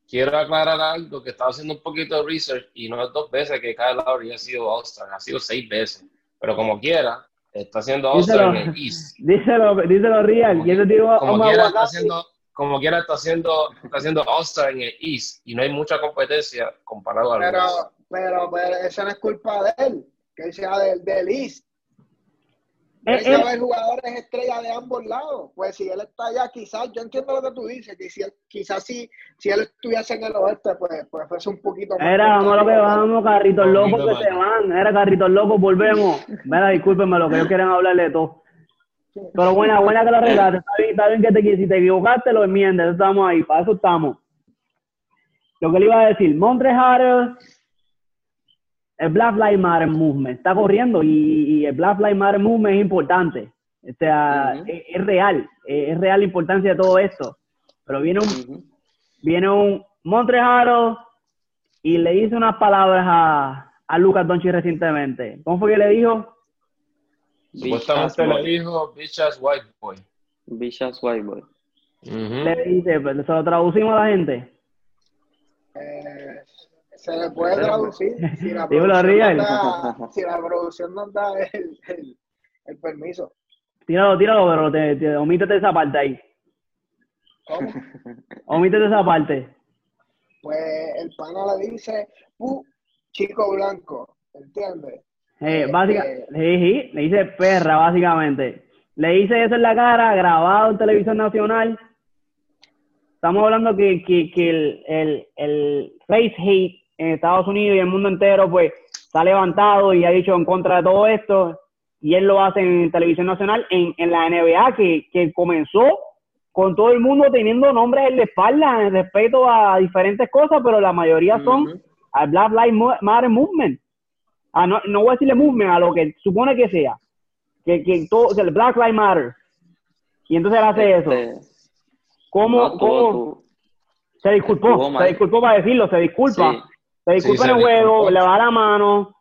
Quiero aclarar algo, que estaba haciendo un poquito de research y no es dos veces que Kyle Lowry ha sido All-Star, ha sido seis veces. Pero como quiera, está haciendo All-Star en el East. Díselo, díselo real. Como, como quiera, está haciendo, como quiera está haciendo, está haciendo All-Star en el East y no hay mucha competencia comparado a pero, pero, pero, esa no es culpa de él que sea del, del East. Eh, eh. haber jugadores estrellas de ambos lados. Pues si él está allá, quizás, yo entiendo lo que tú dices, que si él, quizás si, si él estuviese en el oeste, pues, pues fuese un poquito más. Era, vamos a lo que vamos, carritos locos que se van. Era carritos locos, volvemos. Mira, discúlpenme, lo que ellos quieren hablarle de todo. Pero buena, buena que lo arreglaste. Está bien, está bien que te, si te equivocaste, lo enmiendes. Estamos ahí, para eso estamos. lo que le iba a decir, Montreal, el Black Lives Matter Movement está corriendo y, y el Black Lives Matter Movement es importante. O sea, es, es real, es, es real la importancia de todo esto. Pero viene un, Ujú. viene un Montreal y le dice unas palabras a, a Lucas Doncic recientemente. ¿Cómo fue que le dijo? Supuestamente le dijo bitch ass white boy. Bitch ass white boy. Le dice, pues, se lo traducimos a la gente. Eh, se le puede traducir si la producción nos da, si la producción nos da el, el, el permiso. Tíralo, tíralo, pero te, te- omítete esa parte ahí. ¿Cómo? Omítete esa parte. Pues el pana le dice, pu, chico blanco, ¿entiendes? Eh, Eh, básica, eh. sí, sí, le dice perra, básicamente. Le dice eso en la cara, grabado en televisión nacional. Estamos hablando que, que, que el, el, el face hate en Estados Unidos y el mundo entero, pues, está levantado y ha dicho en contra de todo esto. Y él lo hace en televisión nacional, en, en la NBA, que, que comenzó con todo el mundo teniendo nombres en la espalda, en respeto a diferentes cosas, pero la mayoría son Ujú. al Black Lives Matter Movement. Ah, no, no voy a decirle movement, a lo que supone que sea. Que, que todo, el Black Lives Matter. Y entonces él hace eso. Este, ¿Cómo, no, tú- cómo tú- se disculpó? Se disculpó para decirlo, se disculpa. Sí. Se disculpa Sí, en el juego, le va la mano.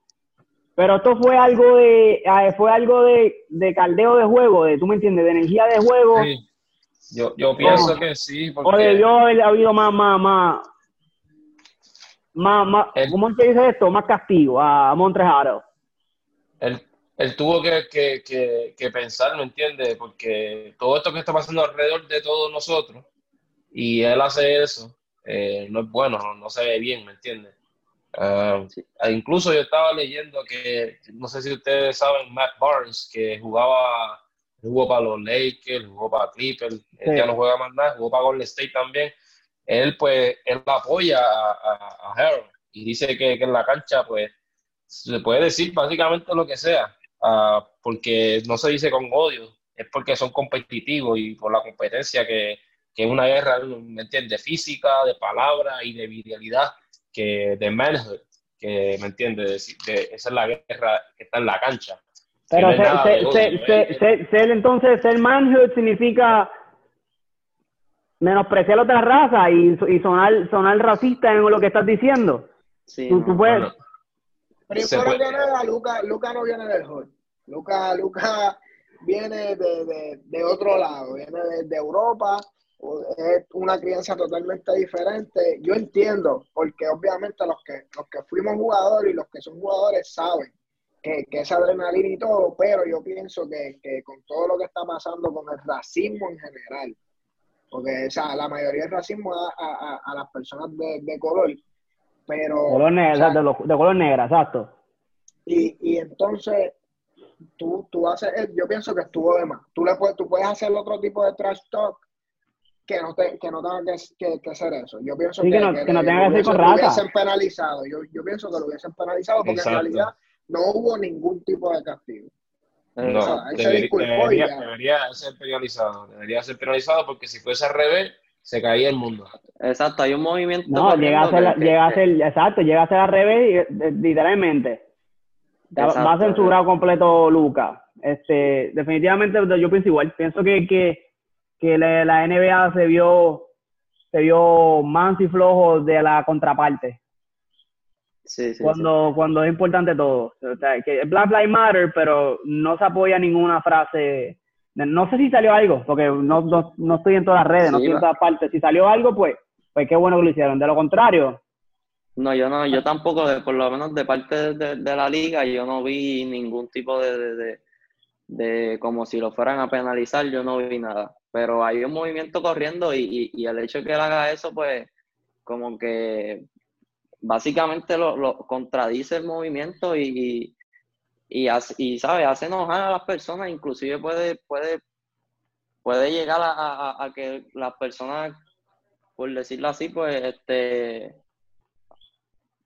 Pero esto fue algo de, ah, fue algo de, de caldeo de juego, de, tú me entiendes, de energía de juego. Sí. Yo, yo pienso Oh. que sí, O porque debió haber habido más, más, más, más, más El- ¿cómo se dice esto? Más castigo a Montreal. él, él tuvo que, que, que, que pensar, ¿me entiendes? Porque todo esto que está pasando alrededor de todos nosotros, y él hace eso, eh, no es bueno, no, no se ve bien, ¿me entiendes? Ah, incluso yo estaba leyendo que, no sé si ustedes saben, Matt Barnes, que jugaba, jugó para los Lakers, jugó para Clippers, él ya no juega más nada, jugó para Golden State también. Él, pues, él apoya a, a, a Harold y dice que, que en la cancha, pues, se puede decir básicamente lo que sea, ah, porque no se dice con odio, es porque son competitivos y por la competencia que, que es una guerra, ¿me entiendes? Física, de palabra y de virilidad, que de manhood, que, ¿me entiendes? De- de- esa es la guerra que está en la cancha. Pero no ser, ser- ser- ser- ser- ser, entonces, ser manhood significa menospreciar a otra raza y, y sonar, sonar racista en lo que estás diciendo. Sí, Tú, no. tú puedes, puede- nada, Luca, Luca no viene del hood. Luca, Luca viene de, de, de otro lado, viene de, de Europa, es una crianza totalmente diferente. Yo entiendo, porque obviamente los que, los que fuimos jugadores y los que son jugadores saben que, que es adrenalina y todo, pero yo pienso que, que con todo lo que está pasando con el racismo en general, porque o sea, la mayoría del racismo a, a- a las personas de, de color, pero... color negra, o sea, exacto, lo- de color negra, exacto. y, y entonces tú, tú haces, eh, yo pienso que estuvo de más. Tú, le puedes, tú puedes hacer otro tipo de trash talk que no, te, que no tenga que, que, que hacer eso. Yo pienso Sí, que no- que no tenga que ser lo con hubiesen- lo hubiesen penalizado. Yo, yo pienso que lo hubiesen penalizado porque Exacto. en realidad no hubo ningún tipo de castigo. no, sea, él se debería, debería- ser penalizado, debería ser penalizado porque si fuese al revés, se caía el mundo. Exacto, hay un movimiento. No, llega a ser, que- llega a que- ser, exacto, llega a ser al revés, y- de- literalmente. Va- a Exacto. censurar completo Luca. Este, definitivamente yo pienso igual. Pienso que, que, que la, la NBA se vio, se vio manso y flojo de la contraparte. Sí, sí, cuando, cuando es importante todo. O sea, que Black Lives Matter, pero no se apoya ninguna frase. No sé si salió algo, porque no, no, no estoy en todas las redes, no estoy en todas partes. Si salió algo, pues, pues qué bueno que lo hicieron. De lo contrario. No, yo no, yo tampoco, de, por lo menos de parte de, de la liga, yo no vi ningún tipo de, de, de, como si lo fueran a penalizar, yo no vi nada. Pero hay un movimiento corriendo y, y, el hecho de que él haga eso, pues, como que básicamente lo, lo contradice el movimiento y, y, y, ¿sabe? hace enojar a las personas, inclusive puede, puede, puede llegar a, a- a que las personas, por decirlo así, pues, este,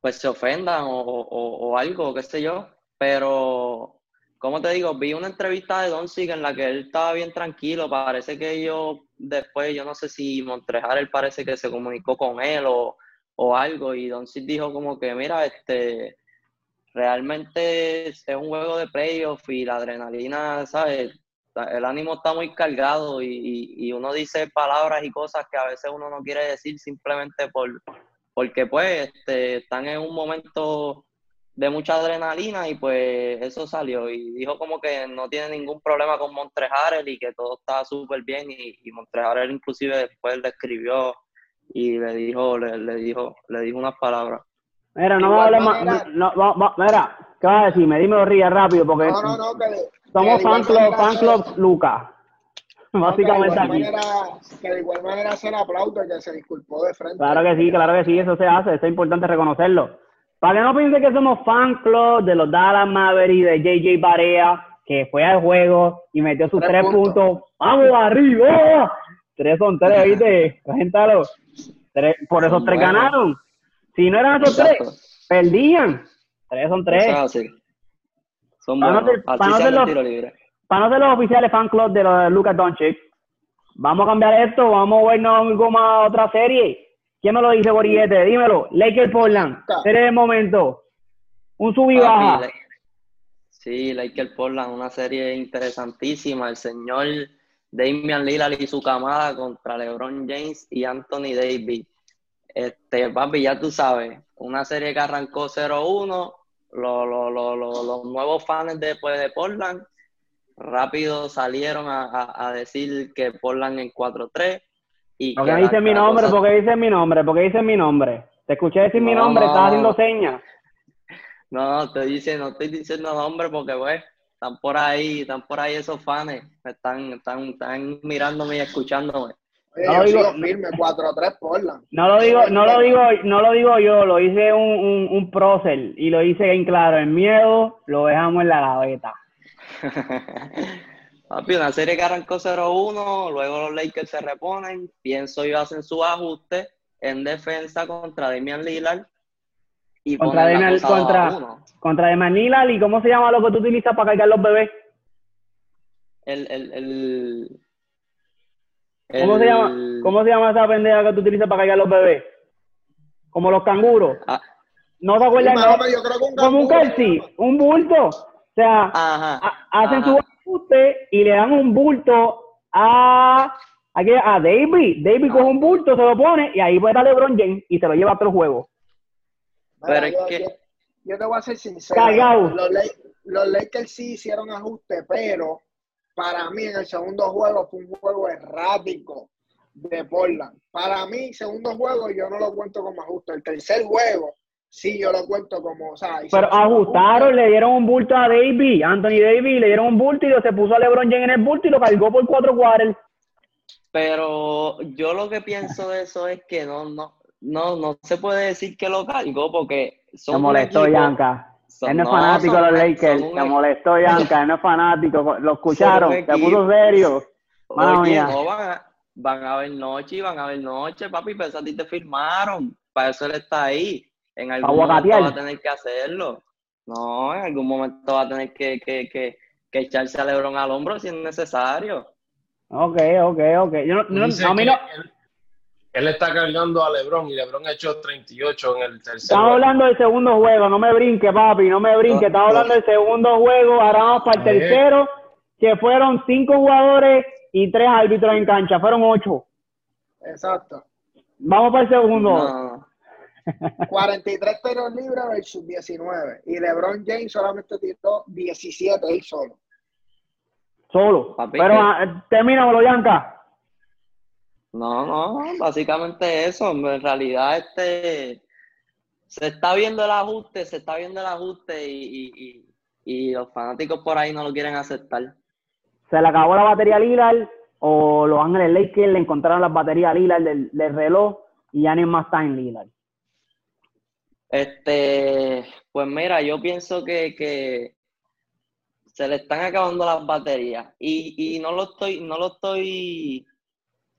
pues se ofendan o, o- o algo, qué sé yo, pero, como te digo, vi una entrevista de Don Sig en la que él estaba bien tranquilo, parece que ellos después, yo no sé si Montrejar, él parece que se comunicó con él o, o algo. Y Doncic dijo como que, mira, este, realmente es un juego de playoff y la adrenalina, ¿sabes? El ánimo está muy cargado y, y, uno dice palabras y cosas que a veces uno no quiere decir simplemente por, porque pues este, están en un momento de mucha adrenalina y pues eso salió y dijo como que no tiene ningún problema con Montrejarel y que todo está súper bien y, y Montrejarel inclusive después le escribió y le dijo, le, le dijo, le dijo unas palabras. Mira, no me hables más. No, no, mira, ¿qué vas a decir? Me dime ríe rápido porque No, no, no, que, somos que fan club, fan club Luca. Básicamente que de, aquí. manera, que de igual manera se le aplaude que se disculpó de frente. Claro que sí, claro que sí, eso se hace, eso es importante reconocerlo. Para que no piense que somos fan club de los Dallas Mavericks, de JJ Barea, que fue al juego y metió sus Tres tres, puntos. puntos. ¡Vamos arriba! Tres son tres, ¿viste? Cuéntalo. Tres, por esos tres ganaron. Si no eran esos Exacto. tres, perdían. Tres son tres. Es así. Son Para no buenos. para no ser los- tiro libre. para no ser los oficiales fan club de los de Lucas Doncic, vamos a cambiar esto, vamos a vernos algo más otra serie. ¿Quién me lo dice, Borillete? Dímelo. Lakers Portland, serie de momento. Un sub y baja. Papi, Sí, Lakers Portland, una serie interesantísima. El señor Damian Lillard y su camada contra LeBron James y Anthony Davis. Este, papi, ya tú sabes, una serie que arrancó 0-1. Lo- lo- lo- lo- los nuevos fans de, pues, de Portland rápido salieron a, a- a decir que Portland en 4-3. Y ¿Por que qué la- dice mi nombre? cosa- ¿Por qué dice mi nombre? ¿Por qué dice mi nombre? Te escuché decir mi No, nombre, no, estás no. haciendo señas. No, no, estoy diciendo, no estoy diciendo nombre porque pues están por ahí, están por ahí esos fans, están, están, están mirándome y escuchándome. Oye, No yo digo- sigo firme, 4-3 Portland. No lo digo, no lo digo, no lo digo yo, lo hice un, un, un prócer y lo hice bien claro. El miedo lo dejamos en la gaveta. Papi, una serie que arrancó 0-1, luego los Lakers se reponen, pienso yo hacen su ajuste en defensa contra Damian Lillard y Contra Damian- contra- 2-1. Contra de Manila, ¿y cómo se llama lo que tú utilizas para cargar los bebés? El, el, el, ¿Cómo se llama? ¿Cómo se llama esa pendeja que tú utilizas para cargar los bebés? Como los canguros. Ah, ¿No te acuerdas? Más o menos, yo creo que un Como un calci, un bulto. O sea, Ajá. hacen ajá. su ajuste y le dan un bulto a, a, a David. David coge un bulto, se lo pone y ahí puede darle LeBron James y se lo lleva a otro juego. Pero es yo, que- yo- yo te voy a ser sincero. Cagao. Los, los Lakers sí hicieron ajuste, pero para mí en el segundo juego fue un juego errático de Portland. Para mí, segundo juego yo no lo cuento como ajuste. El tercer juego sí yo lo cuento como, o sea, Pero ajustaron, le dieron un bulto a David, Anthony David, le dieron un bulto y se puso a LeBron James en el bulto y lo cargó por cuatro quarters. Pero yo lo que pienso de eso es que no, no, no, no se puede decir que lo cargó porque son Se un molestó equipo- Yanka. son- Él no es no, fanático son de los Lakers. un equ- molestó Yanka, él no es fanático. Lo escucharon, se puso serio. Mano Oye, mía. no, van a, van a ver noche y van a ver noche, papi, pero eso a ti te firmaron. Para eso él está ahí. En algún momento va a tener que hacerlo. No, en algún momento va a tener que, que, que, que echarse a Lebron al hombro si es necesario. Ok, ok, ok. Yo no, no- no- él, él está cargando a LeBron y LeBron ha hecho 38 en el tercer Estamos juego. hablando del segundo juego, no me brinque, papi, no me brinque. No, Estamos no. hablando del segundo juego, ahora vamos para el tercero, que fueron cinco jugadores y tres árbitros en cancha, fueron ocho. Exacto. Vamos para el segundo. No, 43 tiros libres versus 19. Y LeBron James solamente tiró 17 él solo. Solo. Papi, Pero que- ah, termínamelo, Yanka. no, no, básicamente eso. En realidad, este se está viendo el ajuste, se está viendo el ajuste y, y, y, y los fanáticos por ahí no lo quieren aceptar. Se le acabó la batería a Lillard o Los Ángeles Lakers le encontraron las baterías a Lillard del, del reloj y ya ni más está en Lillard. Este, pues mira, yo pienso que, que se le están acabando las baterías y, y no lo estoy, no lo estoy,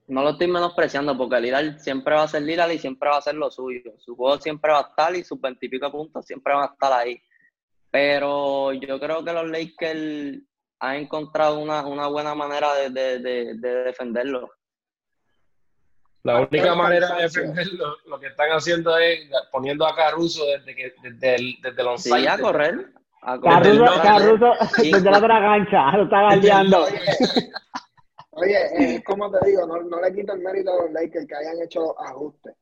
no lo estoy menospreciando porque Lillard siempre va a ser Lillard y siempre va a ser lo suyo. Su juego siempre va a estar y sus veintipico puntos siempre van a estar ahí. Pero yo creo que los Lakers han encontrado una, una buena manera de, de, de, de defenderlo. La única manera de defenderlo, lo que están haciendo es poniendo a Caruso desde, que, desde el, desde el onside. Sí, a correr. A correr. Caruso, Caruso desde la otra cancha, lo está galdeando. Oye, eh, como te digo, no, no le quito el mérito a los Lakers que hayan hecho los ajustes.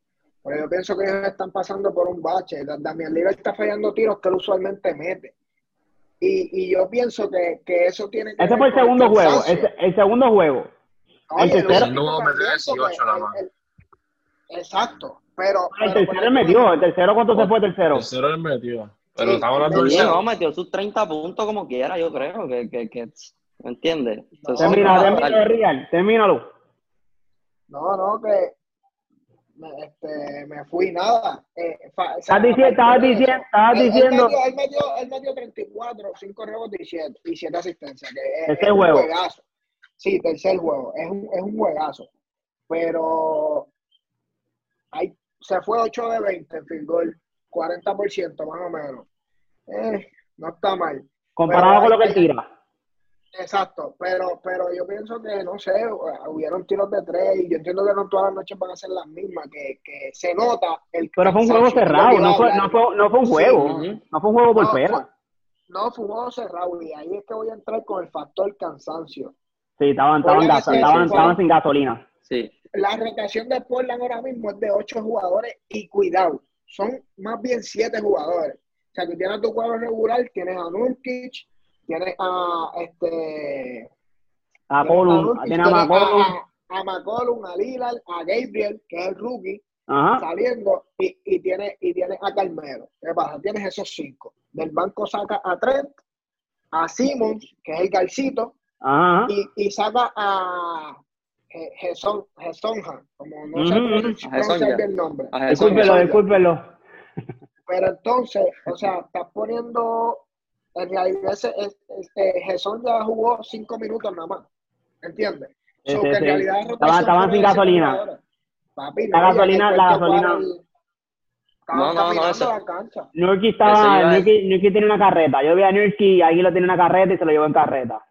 Pero yo pienso que ellos están pasando por un bache. Da- Damian Lillard está fallando tiros que él usualmente mete. Y, y yo pienso que, que eso tiene que Ese fue el segundo juego, el segundo juego. El tercero- último El segundo metió también, 18 porque nada más. el- el- exacto. Pero, El tercero él metió, el tercero, ¿cuánto se fue el tercero? Tercero él metió. Pero Sí, estamos hablando sí, Sí, de no, metió sus 30 puntos como quiera, yo creo. Que, que, que, ¿Me entiendes? Termina, termina, Real, termínalo. No, no, que me, este, me fui nada. Eh, fa- o sea, Estás diciendo, estabas diciendo, estabas él- él diciendo, metió- Él metió, él metió 34, 5 rebotes y 7, y 7 asistencias. Que es, Tercer es juego. juegazo. Sí, tercer juego. Es un, es un juegazo. Pero hay, se fue 8 de 20 en field goal, 40% más o menos. Eh, no está mal. comparado Pero con lo que él tira. Exacto, pero, pero yo pienso que, no sé, hubieron tiros de tres y yo entiendo que no todas las noches van a ser las mismas, que, que se nota el Pero fue un juego cerrado, no fue, no fue, no fue un juego, no fue un juego por No, pera. fue- no, fue un juego cerrado y ahí es que voy a entrar con el factor cansancio. Sí, estaban, estaban, gas- sin gasolina. Sí. La rotación de Portland ahora mismo es de ocho jugadores y cuidado, son más bien siete jugadores. O sea, que tienes tu cuadro regular, tienes a Nurkic, tienes a este A Tienes Colum, Nurkic, tiene a tienes McCollum. a, a McCollum, a Lillard, a Gabriel, que es el rookie, Ajá. saliendo, y, y tiene y tiene a Carmelo. ¿Qué pasa? Tienes esos cinco. Del banco saca a Trent, a Simmons, que es el garcito, Ajá. y, y saca a Jason, Jasonja, como no sé pronunciar a Hezonja. bien el nombre. A Discúlpelo, discúlpelo. Pero entonces, o sea, estás poniendo, en realidad, ese, es, es- eh, Jesón ya jugó cinco minutos nada más, ¿entiendes? Sí, So, sí, que en sí. realidad es Estaban- sin gasolina. Papi, La no, el gasolina- la gasolina. No, no, no, eso- la. Nurki estaba, Nurki, Nurki tiene una carreta. Yo vi a Nurki y ahí lo tiene una carreta y se lo llevó en carreta.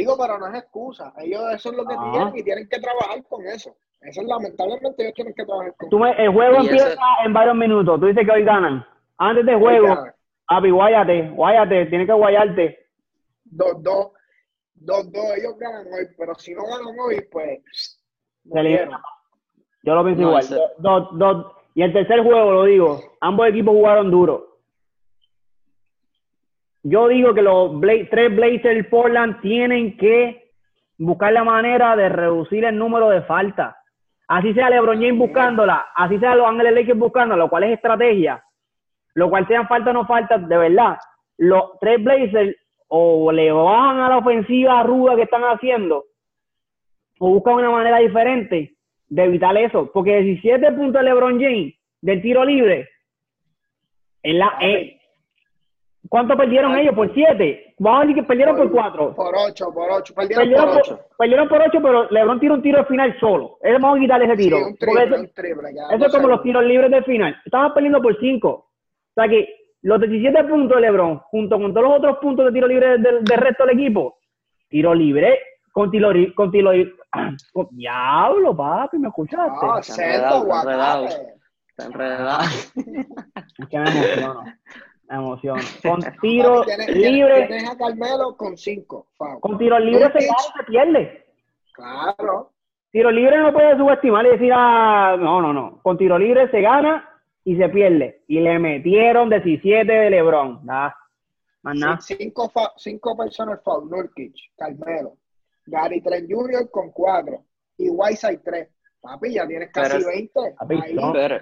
Digo, pero no es excusa. Ellos eso es lo que Ah. tienen y tienen que trabajar con eso. Eso es lamentablemente ellos tienen que trabajar con Tú me- el juego Y empieza ese- en varios minutos. Tú dices que hoy ganan. Antes del juego. Api, guáyate, guáyate, tienes que guayarte. Dos, dos, dos, dos, ellos ganan hoy, pero si no ganan hoy, pues no. Yo lo pienso No, igual. ese- Do- dos- dos- y el tercer juego, lo digo, ambos equipos jugaron duro. Yo digo que los Bla- tres Blazers Portland tienen que buscar la manera de reducir el número de faltas. Así sea LeBron James buscándola, así sea los Ángeles Lakers buscándola, lo cual es estrategia. Lo cual sean falta o no falta, de verdad. Los tres Blazers o le bajan a la ofensiva ruda que están haciendo o buscan una manera diferente de evitar eso. Porque 17 puntos de LeBron James del tiro libre. En la, eh, ¿Cuánto perdieron ellos? Por 7. Vamos a decir que perdieron por 4. Por ocho, por ocho. Perdieron, Perdieron por por, ocho. perdieron por 8, pero LeBron tira un tiro al final solo. Él vamos a quitarle ese tiro. Sí, un triple, eso, un triple. eso es como los tiros libres del final. Estaban perdiendo por 5. O sea que los 17 puntos de LeBron, junto con todos los otros puntos de tiro libre del, del resto del equipo, tiro libre con tiro libre. Con tiro. Con- Diablo, papi, ¿me escuchaste? No, Está sendo, enredado, está enredado. Está enredado. Es que me emociono. Me emociono. Con tiro libre, Tienes a Carmelo con cinco. con tiro libre se gana y se pierde. Claro. Tiro libre no puede subestimar y decir, ah, no, no, no. Con tiro libre se gana y se pierde. Y le metieron 17 de LeBron. Ah, más nada. Cinco, fa- cinco personas foul. Nurkic, Carmelo. Gary Trent Jr. con cuatro. Y Whiteside tres. Papi, ya tienes casi Pero- 20. Papi, Ahí. no. Pero,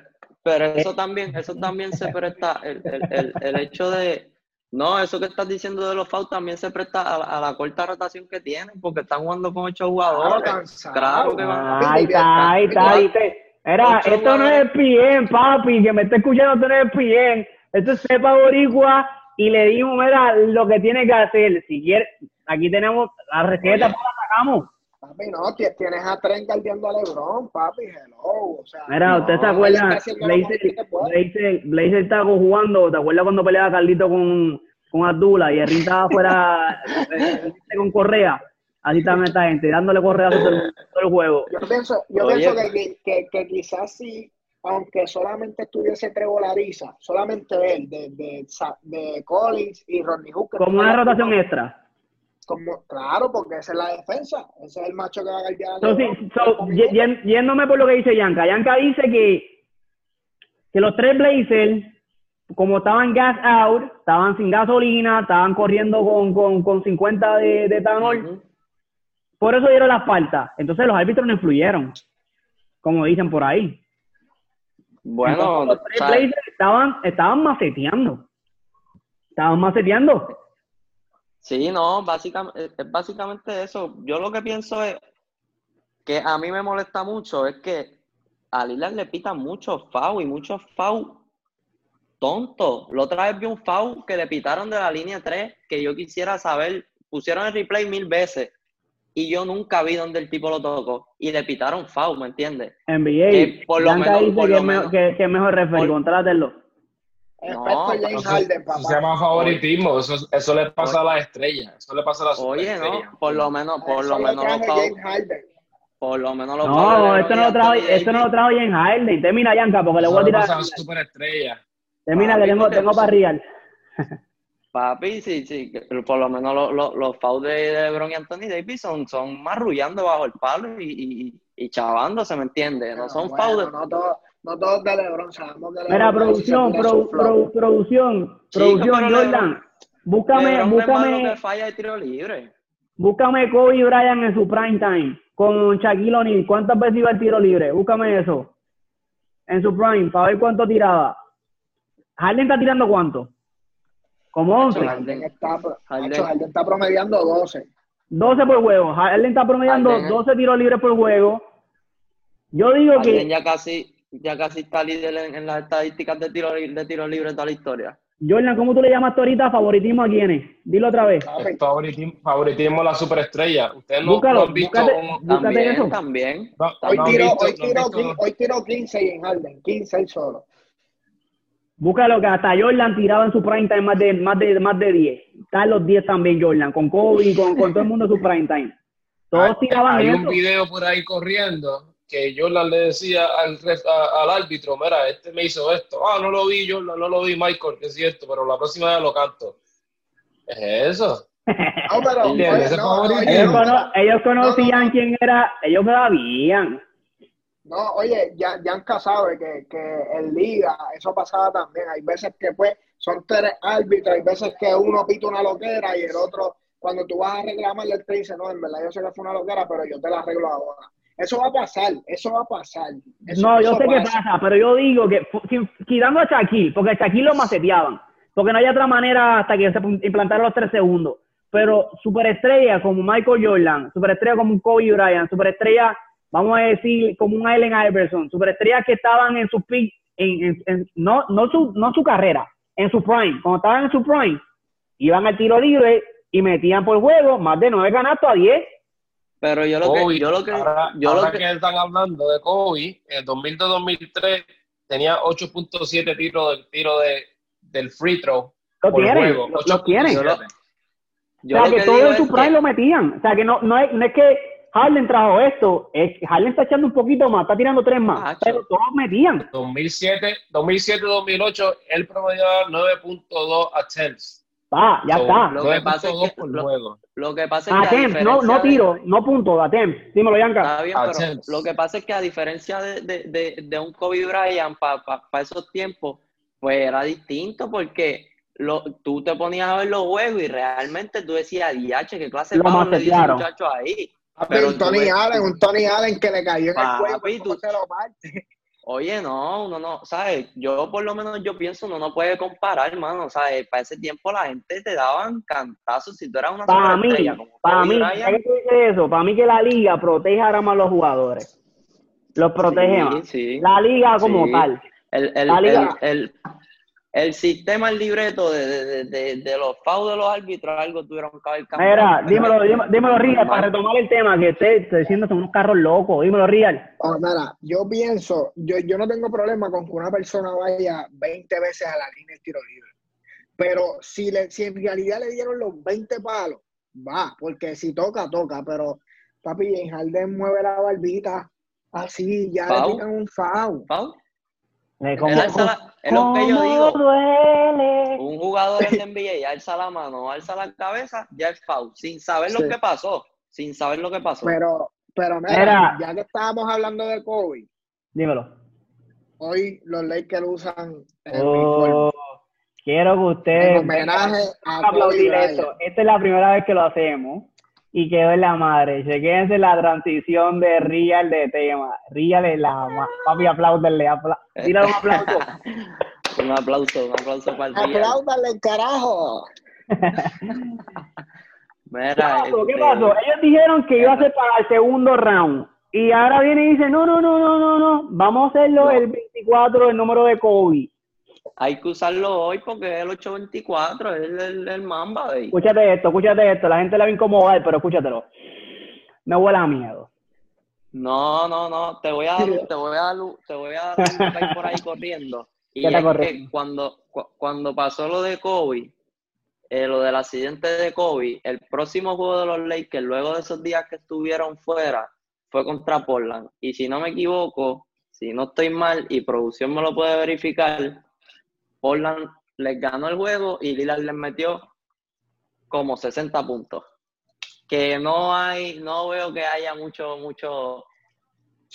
pero eso también, eso también se presta, el, el, el, el hecho de, no, eso que estás diciendo de los fouls también se presta a, la- a la corta rotación que tienen, porque están jugando con ocho jugadores. Claro que van Ah, Ahí está, ahí está, ahí está. Era, esto no es el PN, papi, que me está escuchando, esto no es el PN. Esto es Sepa Boricua y le dimos, mira, lo que tiene que hacer. Si quiere, aquí tenemos la receta, pues la sacamos. Papi, no, ti- tienes a Trent guardiando a LeBron, papi, hello. O sea, Mira, no, ¿usted se acuerda? mejor Blazer, estaba jugando, ¿te acuerdas cuando peleaba Carlito con, con Abdullah y el ring estaba fuera eh, con Correa? Así también esta gente, dándole correa a todo el todo el juego. Yo pienso, yo Oye. pienso que, que, que quizás si, aunque solamente estuviese Trevolariza, solamente él, de, de, de Collins y Rodney Hook. que Como una rotación como- extra. Como- claro, porque esa es la defensa. Ese es el macho que va a guardiar. So, sí, so, yéndome por lo que dice Yanka, Yanka dice que, que los tres Blazers, como estaban gas out, estaban sin gasolina, estaban corriendo con, con, con 50 de, de etanol, Ujú. por eso dieron la falta. Entonces los árbitros no influyeron, como dicen por ahí. Bueno, Entonces, los tres ¿sabes? Blazers estaban, estaban maceteando. Estaban maceteando. Sí, no, básicamente, es básicamente eso. Yo lo que pienso es que a mí me molesta mucho es que a Lillard le pitan muchos foul y muchos foul tontos. La otra vez vi un foul que le pitaron de la línea 3 que yo quisiera saber, pusieron el replay mil veces y yo nunca vi donde el tipo lo tocó y le pitaron foul, ¿me entiendes? NBA. Que por lo menos- por que, lo es me- menos- que- que es mejor por- No, James Eso, Harden, se llama favoritismo, eso, eso le pasa a las estrellas, eso le pasa a las Oye, superestrellas. no, por lo menos, por Eso lo menos Harden. por lo menos foul No, esto no lo y trajo, esto no lo trajo James Harden. Termina, Yanka, porque le voy a tirar. pasa a las superestrellas. Termina, que Papi, tengo, porque tengo tú para Real. Papi, sí, sí, que por lo menos los, los, los fouls de LeBron y Anthony Davis son, son marrullando bajo el palo y, y, y chavándose, ¿me entiendes? No son Bueno, fouls. No todos, no todos de LeBron, sabemos Mira, LeBron producción, se tira pro- pro- producción, Chico, producción, Jordan. LeBron- Búscame, LeBron búscame, que falla de tiro libre. búscame Kobe Bryant en su prime time con Shaquille O'Neal. ¿Cuántas veces iba el tiro libre? Búscame eso. En su prime, para ver cuánto tiraba. Harden está tirando cuánto? Como 11. Harden está, Harden. está promediando 12. 12 por juego. Harden está promediando Harden, ¿eh? 12 tiros libres por juego. Yo digo Harden que ya casi, ya casi está líder en, en las estadísticas de tiro, de tiro libre de toda la historia. Jordan, ¿cómo tú le llamas tú ahorita favoritismo a quiénes? Dilo otra vez. Favoritismo, favoritismo a la superestrella. Ustedes no, Búscalo, no han visto búscate. un- Búscate También, eso. también. no- hoy no visto- hoy, visto- quin- hoy tiró 15 en Harden, 15 él solo. Búscalo que hasta Jordan tiraba en su prime time más de, más de, más de 10. Está en los 10 también Jordan, con Kobe, con, con todo el mundo en su prime time. Todos Hay- tiraban Hay un video por ahí corriendo que Jordan le decía al, ref- a- al árbitro, mira, este me hizo esto. Ah, no lo vi Jordan, no lo vi Michael, que es cierto, pero la próxima vez lo canto. Es eso. No, pero, no, Ellos, no, cono- ellos conocían No, no. quién era, ellos sabían. No, oye, ya, Yanka sabe que, que en liga eso pasaba también. Hay veces que pues son tres árbitros, hay veces que uno pita una loquera y el otro, cuando tú vas a reclamarle, él te dice, no, en verdad yo sé que fue una loquera, pero yo te la arreglo ahora. Eso va a pasar, eso va a pasar. Eso- no, yo sé qué pasa. pasa, pero yo digo que quitando a Shaquille, porque a Shaquille lo maceteaban, porque no hay otra manera hasta que se implantaron los tres segundos. Pero superestrella como Michael Jordan, superestrella como un Kobe Bryant, superestrella, vamos a decir, como un Allen Iverson, superestrellas que estaban en su peak, en, en- en- no, no, su, no su carrera, en su prime. Cuando estaban en su prime, iban al tiro libre y metían por juego más de nueve canastos a 10. Pero yo lo Kobe, que, yo lo que, ahora, yo ahora lo que, que están hablando de Kobe, en el 2002-2003 tenía 8.7 tiros del tiro de, del free throw Lo tienen, juego. lo, lo tienen. 8.7. yo o sea, que, que todo su prime que- lo metían. O sea, que no, no, es, no es que Harden trajo esto, es Harden está echando un poquito más, está tirando tres más, Macho. pero todos metían. 2007, 2007-2008, él promediaba 9.2 attempts. Va, ya So, está. Lo que pasa es 9.2 que- por lo- juego. Lo que pasa es que no, no diferencia de- tiro, no punto, attempts. Dímelo, Yanka. Está bien, pero lo que pasa es que a diferencia de, de, de, de un Kobe Bryant para esos tiempos, pues era distinto porque lo, tú te ponías a ver los juegos y realmente tú decías, diache, qué clase de le muchacho ahí. Papi, Pero un Tony ves- Allen, un Tony Allen que le cayó en el Papi, pues, ¿cómo tú- se lo parte? Oye, no, uno no, ¿sabes? Yo por lo menos yo pienso, uno no puede comparar, hermano, ¿sabes? Para ese tiempo la gente te daban cantazos si tú eras una Para mí, para mí, Bryant. ¿sabes qué dice eso? Para mí que la liga protege ahora más a los jugadores. Los protege Sí, más. sí. La liga como Sí. tal. El, el, La liga- el, el, sistema, el libreto de, de, de, de, de los fouls de los árbitros, algo tuvieron que haber cambiado. Mira, dímelo, dímelo, dímelo Rial, para retomar el tema, que esté esté diciendo son unos carros locos. Dímelo, Rial. Oh, mira, yo pienso, yo, yo no tengo problema con que una persona vaya 20 veces a la línea de tiro libre. Pero si, le, si en realidad le dieron los 20 palos, va, porque si toca, toca. Pero papi, en Harden mueve la barbita así, ya Foul. le pican un foul. ¿Foul? Él como- alza la- es lo que yo ¿Cómo digo. duele? Un jugador en la NBA alza la mano, alza la cabeza, ya es foul, sin saber lo que pasó, sin saber lo que pasó. Pero, pero mira, Mira. ya que estábamos hablando de Kobe, Dímelo. hoy los Lakers usan el. Oh, quiero que En ustedes homenaje a aplaudir Kobe esto. Esta es la primera vez que lo hacemos y quedó en la madre. Chequense la transición de Real de tema. Real es la ma- Papi, apláudenle. Apla Tírale un aplauso. un aplauso, un aplauso para el Real. Apláudale, carajo. Mira, ¿Qué pasó? ¿Qué este, pasó? Ellos dijeron que iba a ser para el segundo round. Y ahora viene y dice, no, no, no, no, no, no. Vamos a hacerlo No. el 24, el número de Kobe. Hay que usarlo hoy porque es el 824, es el, el, el Mamba Day. Escúchate esto, escúchate esto. La gente le va a incomodar, pero escúchatelo. Me huele a miedo. No, no, no, te voy a dar, te voy a dar, te voy a por ahí corriendo. Y ¿Qué está es corriendo? que cuando, cu- cuando pasó lo de Kobe, eh, lo del accidente de Kobe, el próximo juego de los Lakers, luego de esos días que estuvieron fuera, fue contra Portland. Y si no me equivoco, si no estoy mal, y producción me lo puede verificar, Portland les ganó el juego y Lillard les metió como 60 puntos. Que no hay, no veo que haya mucho, mucho,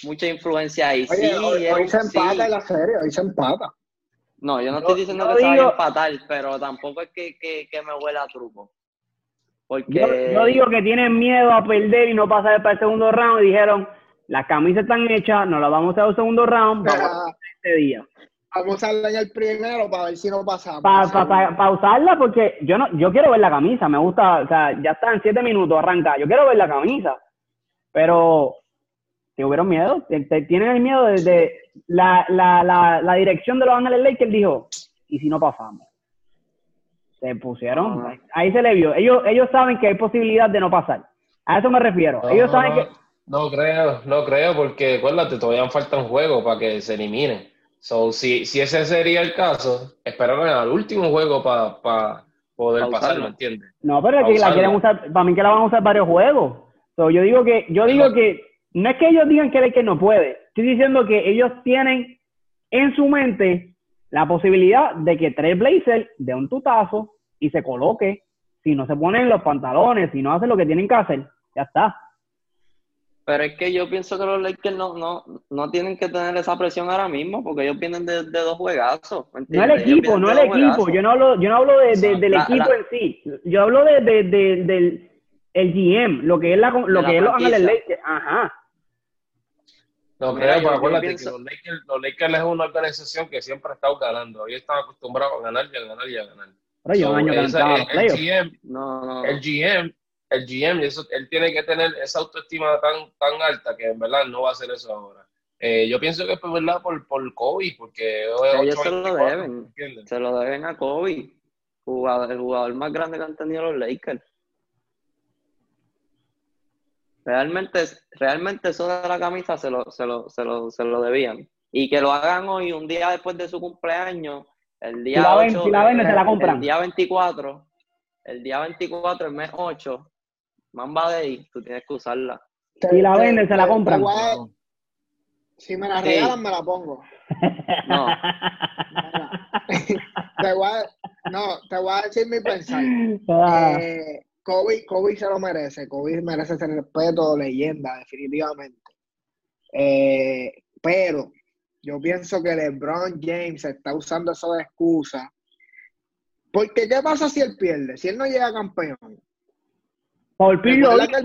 mucha influencia ahí. Oye, sí, hoy, un- se sí. empata en la serie, hoy se empata. No, yo no estoy diciendo que se vaya a digo- empatar, pero tampoco es que, que, que me huela a truco. Porque Yo, yo digo que tienen miedo a perder y no pasar para el segundo round y dijeron, las camisas están hechas, no las vamos a hacer al segundo round, vamos a este día. Vamos a darle en el primero para ver si no pasamos. Para usarla porque yo no yo quiero ver la camisa, me gusta, o sea, ya están siete minutos, arranca, yo quiero ver la camisa, pero te hubieron miedo, tienen el miedo desde la, la, la, la dirección de los Ángeles Lakers dijo, ¿y si no pasamos? Se pusieron, Ah. ahí se le vio, ellos, ellos saben que hay posibilidad de no pasar, a eso me refiero, ellos saben no, que... No creo, no creo, porque acuérdate, todavía falta un juego para que se eliminen. So, si, si ese sería el caso, esperaron al último juego para poder Pa' pasar, usarlo. ¿me entiendes? No, pero es que la quieren usar, para mí que la van a usar varios juegos. So, yo digo que, yo digo que, no es que ellos digan que el que no puede, estoy diciendo que ellos tienen en su mente la posibilidad de que Trey Blazer dé un tutazo y se coloque, si no se ponen los pantalones, si no hacen lo que tienen que hacer, ya está. Pero es que yo pienso que los Lakers no, no, no tienen que tener esa presión ahora mismo, porque ellos vienen de, de dos juegazos. ¿me No el equipo, no el equipo, juegazos. yo no hablo, yo no hablo de, de- del La- equipo la- en sí, yo hablo de, de- de- del el GM, lo que es la, lo la que es los Ángeles. Lakers, ajá. No Mira, pero yo acuérdate pienso- que los Lakers, los Lakers es una organización que siempre ha estado ganando. Ellos están acostumbrados a ganar y a ganar y a ganar. Pero yo un año esa- el. GM, No, no, el GM, el GM, eso, él tiene que tener esa autoestima tan, tan alta que en verdad no va a hacer eso ahora. Eh, yo pienso que es por verdad por, por COVID, porque Ellos se lo 8-24, deben. ¿entiendes? se lo deben a Kobe, jugador, el jugador más grande que han tenido los Lakers. Realmente, realmente eso de la camisa se lo, se lo, se lo, se lo debían. Y que lo hagan hoy, un día después de su cumpleaños, el día Si la ven- 8, si la venden, se la el- compran. El día 24, el día 24, el mes 8, Mamba Day, tú tienes que usarla. Si la venden, se la compran. Si me la Sí. regalan, me la pongo. No, Te voy a- no, te voy a decir mi pensar. Ah, Eh, Kobe, Kobe se lo merece. Kobe merece ese respeto, leyenda, definitivamente. Eh, pero yo pienso que LeBron James está usando eso de excusa. Porque, ¿qué pasa si él pierde? Si él no llega campeón. Paul Pierce lo Recuerda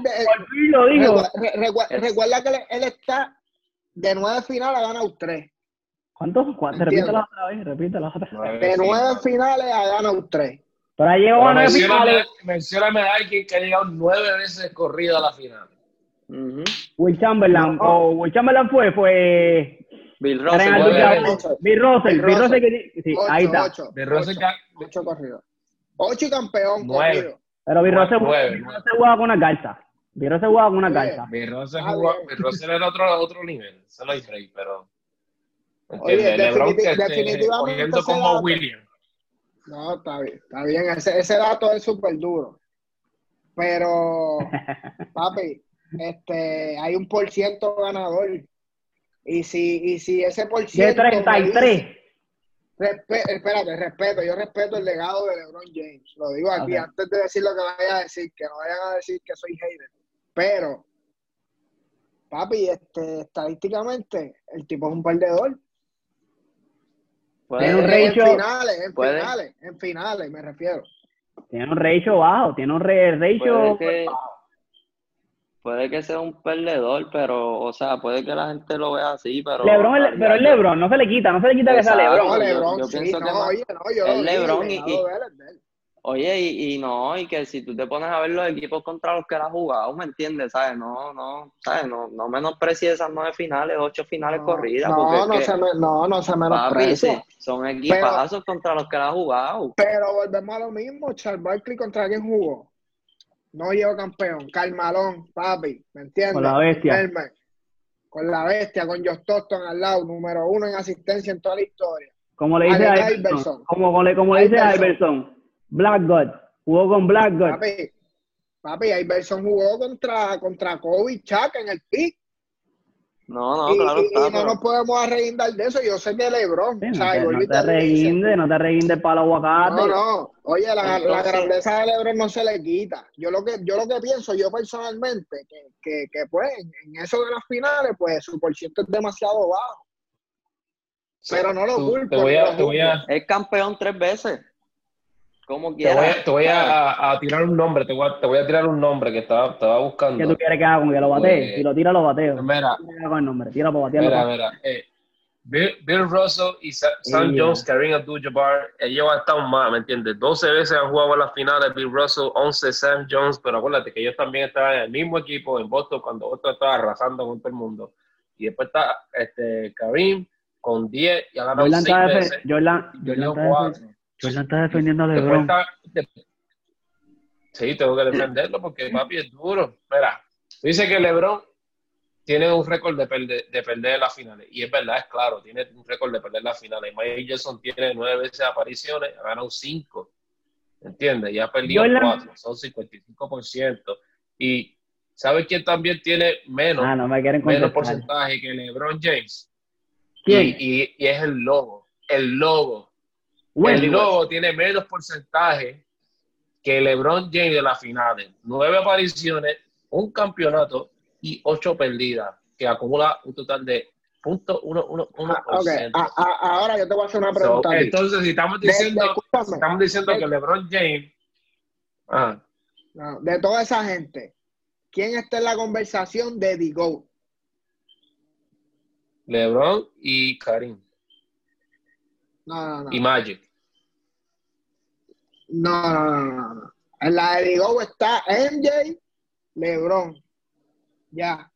dijo. lo recuerda que él, está de nueve finales, ha ganado tres. ¿Cuántos? Repítelo otra vez, repítelo otra vez. De nueve finales. ha ganado tres. Pero ahí llegó Pero a nueve mencióname, finales. mencióname a alguien que ha llegado nueve veces corrida a la final. Ujú. Will Chamberlain. No. O Will Chamberlain fue, fue. Bill Russell. Bill Russell. Bill Bill Russell que sí, Ocho, ahí está. ocho, De Russell ocho, ocho corridos. Ocho y campeón Nueve. corrido. Pero nueve. Russell jugaba con una garza. Bill Russell jugaba con una garza. Mi Russell, Ah, era otro, otro nivel. Hay break, pero. Oye, como. William. No, está bien, está bien. Ese, ese dato es súper duro. Pero, papi, este, hay un por ciento ganador. Y si, y si ese por De ciento. me 33. Respe- espérate, respeto, yo respeto el legado de LeBron James. Lo digo aquí antes de decir lo que vaya a decir, que no vayan a decir que soy hater. Pero, papi, este, estadísticamente, el tipo es un perdedor. Tiene un En ratio- finales, en puede- finales, en finales, me refiero. Tiene un ratio bajo, tiene un ratio. que, puede que sea un perdedor, pero, o sea, puede que la gente lo vea así, pero. Lebron, pero es Lebron, no se le quita, no se le quita que sea. Lebron. No, yo- LeBron, yo sí, pienso no, que más- oye, no, yo es LeBron y-. Oye, y, y no, y que si tú te pones a ver los equipos contra los que él ha jugado, ¿me entiendes? ¿Sabes? No, no, ¿sabes? No, no menosprecies esas nueve finales, ocho finales No, corridas, no, es no, que, se me, no, no se papi, menosprecia. sí, son equipazos contra los que él ha jugado. Pero volvemos a lo mismo. Charles Barkley contra quién jugó. No llegó campeón. Carmalón, papi, ¿me entiendes? Con la bestia. Con la bestia, con Josh Toston al lado, número uno en asistencia en toda la historia. Como le dice a Iverson. Como, como le, como le dice a Iverson. Black God. Jugó con Black God. Papi, papi, Iverson jugó contra, contra Kobe y Chuck en el pick. No, no, y, claro y- y está, no pero- nos podemos arreguindar de eso. Yo sé que LeBron. Sí, o no sea, te, y no y te te digo, reguinde, no te reguinde para el aguacate. No, no. Oye, la, la Entonces- grandeza de LeBron no se le quita. Yo lo que yo lo que pienso, yo personalmente, que, que, que pues en, eso de las finales, pues su por ciento es demasiado bajo. Pero no lo culpo. Te voy a, te voy a. Es campeón tres veces. Como te voy a, te voy a, a tirar un nombre, te voy a, te voy a tirar un nombre que estaba, estaba ¿Qué buscando. tú quieres que haga con que lo batee? Pues- si lo tira, lo bateo. Mira, Tira con el nombre, tira para batearlo. mira, mira. eh, Bill, Bill Russell y Sa- Sam Yeah. Jones, Kareem Abdul-Jabbar, ellos han estado más, ¿me entiendes? 12 veces han jugado en las finales, Bill Russell, 11 Sam Jones, pero acuérdate que ellos también estaban en el mismo equipo en Boston cuando Boston estaba arrasando con todo el mundo. Y después está este, Kareem con 10 y ha ganado Jordan 6 está, defe- veces. Jordan, y Jordan perdió está defe- cuatro. Jordan está defendiendo a LeBron. Sí, tengo que defenderlo porque papi es duro. Mira, dice que LeBron tiene un récord de perder, de perder las finales. Y es verdad, es claro, tiene un récord de perder las finales. Mike Jackson tiene nueve veces apariciones, ha ganado cinco. ¿Entiendes? Y ha perdido Jordan- cuatro, son 55%. Y ¿sabes quién también tiene menos, Ah, no me quieren menos porcentaje que LeBron James? ¿Quién? Y, y- y es el logo. El logo. Westbrook. El Lobo tiene menos porcentaje que LeBron James de las finales. Nueve apariciones, un campeonato y ocho perdidas, que acumula un total de .111%. Ah, ok, a- a- ahora yo te voy a hacer una pregunta. entonces, si estamos diciendo, de- escúchame. si estamos diciendo De- que LeBron James. Ah, No, de toda esa gente, ¿quién está en la conversación de The GOAT? LeBron y Karim. No, no, no. Y Magic. No, no, no, no. En la de GOAT está MJ, LeBron. Ya.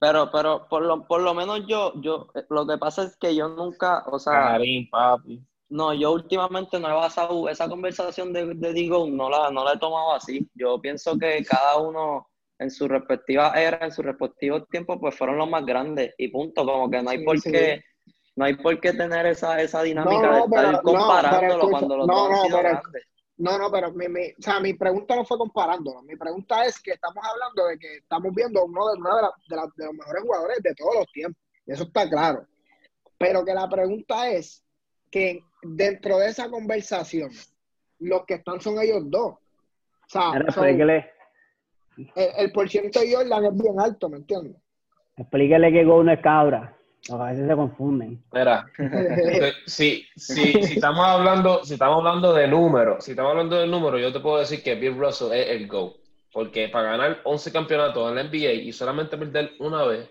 Pero, pero por lo, por lo menos yo, yo, eh, lo que pasa es que yo nunca, o sea, Karim, papi. no, yo últimamente no he basado esa conversación de, de Digo, no la, no la he tomado así. Yo pienso que cada uno en su respectiva era, en su respectivo tiempo, pues fueron los más grandes y punto. Como que no hay Sí, por sí. qué, no hay por qué tener esa, esa dinámica No, de estar pero- no, comparándolo pero cuando los no, dos han no, sido pero- grandes. No, no, pero mi, mi- o sea, mi pregunta no fue comparándolo. Mi pregunta es que estamos hablando de que estamos viendo uno de, una de, la- de la- de los mejores jugadores de todos los tiempos. Y eso está claro. Pero que la pregunta es que dentro de esa conversación, los que están son ellos dos. O sea, son- el, el por ciento de Jordan es bien alto, ¿me entiendes? explíquele que Go no es cabra. A veces se confunden. Mira, si, si, si estamos hablando, si estamos hablando de números, si estamos hablando de números, yo te puedo decir que Bill Russell es el GO. Porque para ganar 11 campeonatos en la NBA y solamente perder una vez,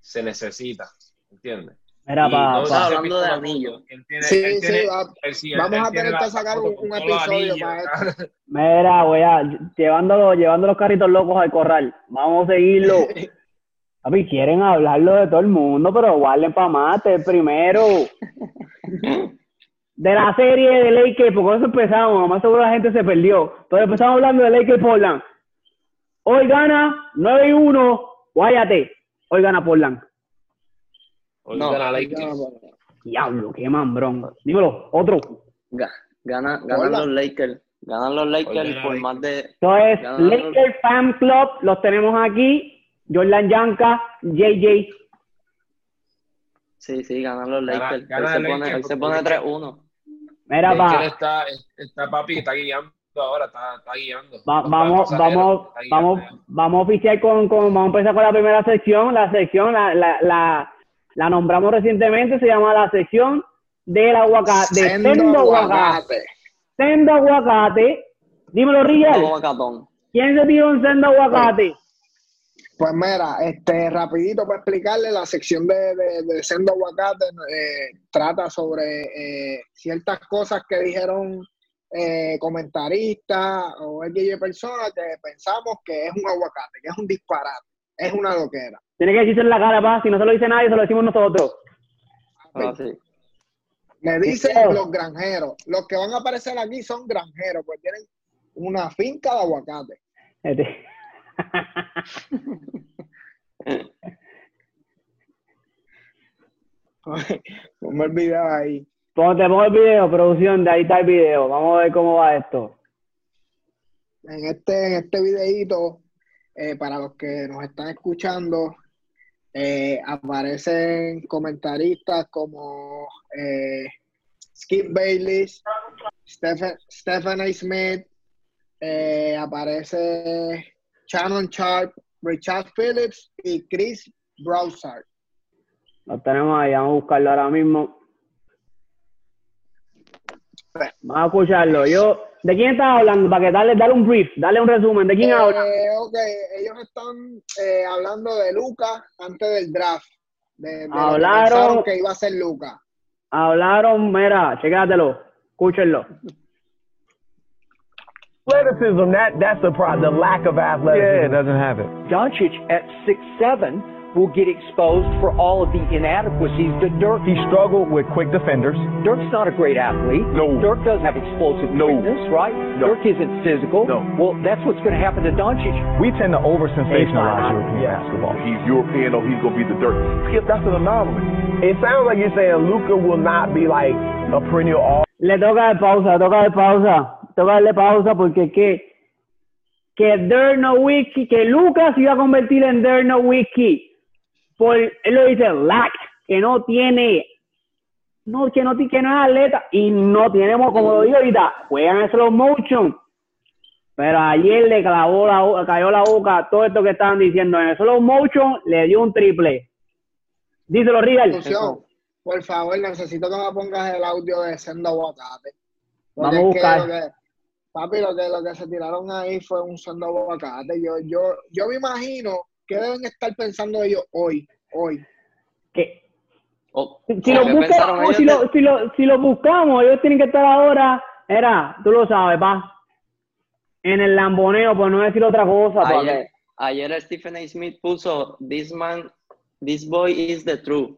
se necesita. ¿Entiendes? Mira, pa, no pa- Hablando de una anillo. foto, que él tiene- Sí, él sí, tiene- va- él sí, vamos él a tener que sacar un- un episodio anillos. para mira, voy a, llevando, llevando los carritos locos al corral. Vamos a seguirlo. Papi, quieren hablarlo de todo el mundo, pero guarden para mate primero. De la serie de Lakers, porque eso empezamos, más seguro la gente se perdió. Pero empezamos hablando de Lakers Portland. Hoy gana 9 y 1, guáyate. Hoy gana Portland. Hoy No. gana Lakers. Diablo, qué mambrón. Dímelo, otro. Ga- Gana, ganan Hola. los Lakers. Ganan los Lakers Oye, por Lakers. más de. Esto es Ganan los- Lakers Fan Club, los tenemos aquí. Jordan Yanka, JJ. Sí, sí, ganan los Lakers. gana Hoy se pone, Lakers hoy se porque- pone 3-1. Mira, pa, está, está papi, está guiando ahora, está, está guiando. va- vamos, vamos, está guiando vamos, ya. vamos a oficiar con, con, vamos a empezar con la primera sección. La sección, la, la, la, la nombramos recientemente, se llama la sección del aguacate, de Sendo sendo aguacate. aguacate. Sendo aguacate. Dímelo, Riel. ¿Quién se tiró un sendo aguacate? Pues mira, este, rapidito para explicarle, la sección de, de, de Sendo Aguacate eh, trata sobre eh, ciertas cosas que dijeron eh, comentaristas o X personas que pensamos que es un aguacate, que es un disparate, es una loquera. Tiene que decirse en la cara, pa. Si no se lo dice nadie, se lo decimos nosotros. Ah, sí. Le dicen los granjeros. Los que van a aparecer aquí son granjeros, pues tienen una finca de aguacate. Este. Ponme el video ahí. Ponte, pongo el video, producción, de ahí está el video. Vamos a ver cómo va esto. En este, en este videíto, eh, para los que nos están escuchando, eh, aparecen comentaristas como eh, Skip Bayless, Stephen, A. Smith, eh, aparece Shannon Sharp, Richard Phillips y Chris Broussard. Lo tenemos ahí, vamos a buscarlo ahora mismo. Vamos a escucharlo. Yo, ¿de quién estás hablando? Para que darle, dale un brief, dale un resumen. ¿De quién habla? Eh, ok, ellos están eh, hablando de Luca antes del draft. De, de lo que Hablaron- que iba a ser Luca. Hablaron, mira, checátelo, escúchenlo. Athleticism, that that's the problem, the lack of athleticism. Yeah, it doesn't have it. Doncic at six seven will get exposed for all of the inadequacies that Dirk. He struggled with quick defenders. Dirk's not a great athlete. No. Dirk doesn't have explosive No. quickness, right? No. Dirk isn't physical. No. Well, that's what's going to happen to Doncic. We tend to over sensationalize European Yeah. basketball. He's European or he's gonna be the dirt. Skip, that's an anomaly. It sounds like you're saying Luca will not be like a perennial all. Le toca de pausa, le toca de pausa. Toca darle pausa porque que que Dirk Nowitzki, que Lucas iba a convertir en Dirk Nowitzki. Por, él lo dice, lack, que no tiene, no, que no, ti- que no es atleta y no tenemos, como lo digo ahorita, juegan en slow motion. Pero ayer le clavó la, cayó la boca a todo esto que estaban diciendo. En el slow motion le dio un triple. Díselo. Producción, por favor, necesito que me pongas el audio de Sendo Aguacate. Vamos a que buscar. que- papi, lo que, lo que se tiraron ahí fue un Sendo Aguacate. Yo, yo, yo me imagino que deben estar pensando ellos hoy, hoy. Que, Oh, si lo, ¿qué busca- si, de- lo, si, lo, si lo buscamos, ellos tienen que estar ahora, era, tú lo sabes, pa, en el lamboneo, por no decir otra cosa, pa, Ayer, ayer Stephen A. Smith puso, this man, this boy is the truth.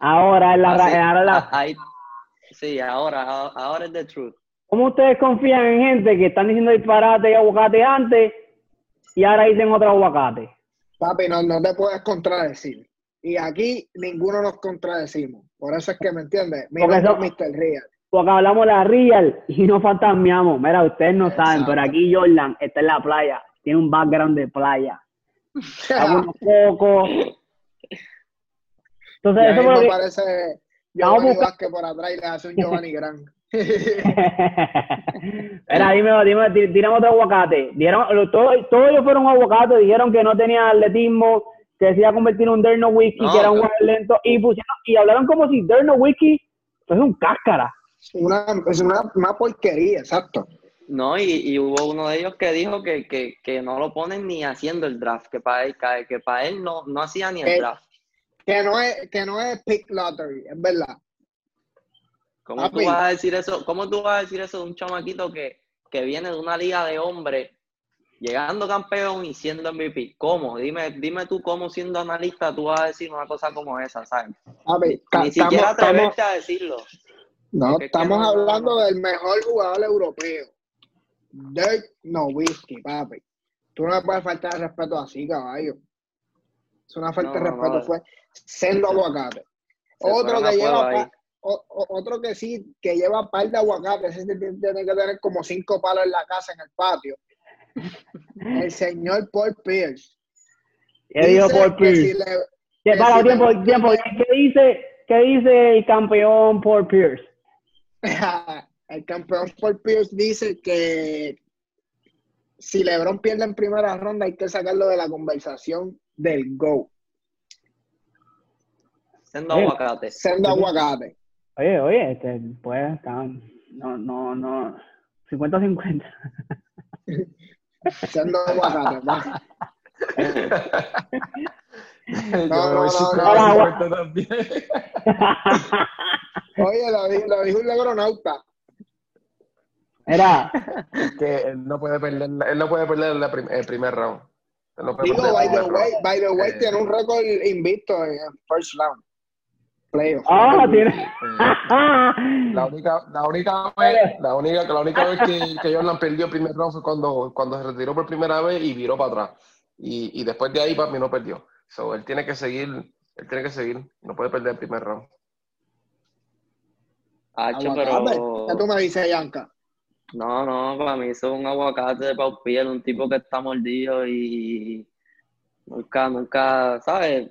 ahora es la, Así- ra- ahora la- a- ahí- sí, ahora, ahora es the truth. ¿Cómo ustedes confían en gente que están diciendo disparate y aguacate antes y ahora dicen otro aguacate? Papi, no, no te puedes contradecir. Y aquí ninguno nos contradecimos. Por eso es que, ¿me entiendes? Mi Porque eso- es Mr. Real. Porque hablamos la real y no fantasmeamos. Mira, ustedes no saben, pero aquí Jordan está en la playa, tiene un background de playa. Hago unos pocos. Y Entonces, ahí eso me parece Giovanni Vázquez por atrás y le hace un Giovanni Gran. Era, dime, dime, ti- tiramos otro aguacate. Dieron, lo- todo- todos ellos fueron aguacates, dijeron que no tenía atletismo, que se iba a convertir en un Derno Whisky, No, que era un jugador lento, y pusieron, y hablaron como si Derno Whisky fuese un cáscara. Una, es una, una porquería, exacto. No, y, y hubo uno de ellos que dijo que, que, que no lo ponen ni haciendo el draft, que para él, que, que para él no, no hacía ni el Eh, draft. Que no es, que no es pick lottery, es verdad. ¿Cómo tú vas a decir eso? ¿Cómo tú vas a decir eso de un chamaquito que, que viene de una liga de hombres, llegando campeón y siendo MVP? ¿Cómo? Dime, dime tú cómo siendo analista tú vas a decir una cosa como esa, ¿sabes? Papi, Ni siquiera atreverte a decirlo. no, estamos no, hablando no. del mejor jugador europeo. Dirk Nowitzki, papi. Tú no le puedes faltar el respeto así, caballo. Es una falta No, de respeto, fue sendo aguacate. Se Otro que lleva o- otro que sí, que lleva par de aguacate, ese tiene que tener como cinco palos en la casa, en el patio. El señor Paul Pierce. ¿Qué dijo Paul que Pierce? si le- ¿Qué, que para, si tiempo, tiempo. ¿Qué dice, ¿Qué dice el campeón Paul Pierce? el campeón Paul Pierce dice que si LeBron pierde en primera ronda hay que sacarlo de la conversación del GO. Siendo Eh. aguacate. Sendo aguacate. Oye, oye, este, pues, no, no, no, 50-50. Sendo aguacate. No, no, no, no. Ahora, 50 también. Oye, lo dijo, lo dijo un lebronauta. Mira, que él no puede perder, él no puede perder la prim- el primer round. Él no puede Digo, perder by the way, by the way, Eh, tiene un récord invicto en first round. Ah, tiene. La única, la única vez, la única, la única vez que, que Jordan perdió el primer round fue cuando, cuando se retiró por primera vez y viró para atrás. Y, y después de ahí, papi, no perdió. So, él tiene que seguir, él tiene que seguir, no puede perder el primer round. Hacho, pero. ¿Qué tú me dices, Yanka? No, no, para mí eso es un aguacate de Pau Piel, un tipo que está mordido y nunca, nunca, ¿sabes?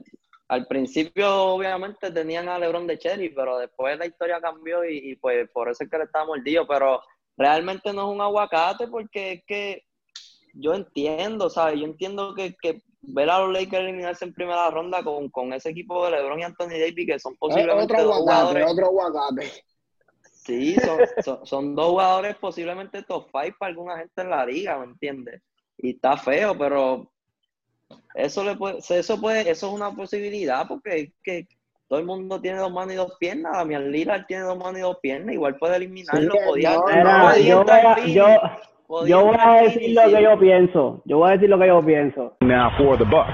Al principio, obviamente, tenían a LeBron de Cherry, pero después la historia cambió y, y, pues por eso es que le estaba mordido, pero realmente no es un aguacate porque es que yo entiendo, ¿sabes? Yo entiendo que, que ver a los Lakers eliminarse en primera ronda con, con ese equipo de LeBron y Anthony Davis, que son posiblemente otro dos jugadores otro aguacate. Sí, son, son, son dos jugadores posiblemente top five para alguna gente en la liga, ¿me entiendes? Y está feo, pero eso le puede, eso puede, eso es una posibilidad porque es que todo el mundo tiene dos manos y dos piernas. Damian Lillard tiene dos manos y dos piernas, igual puede eliminarlo, Sí, podía, no, Mira, no, podía yo, voy a, yo, podía yo voy a decir lo que yo pienso. Yo voy a decir lo que yo pienso. Now for the Bucks.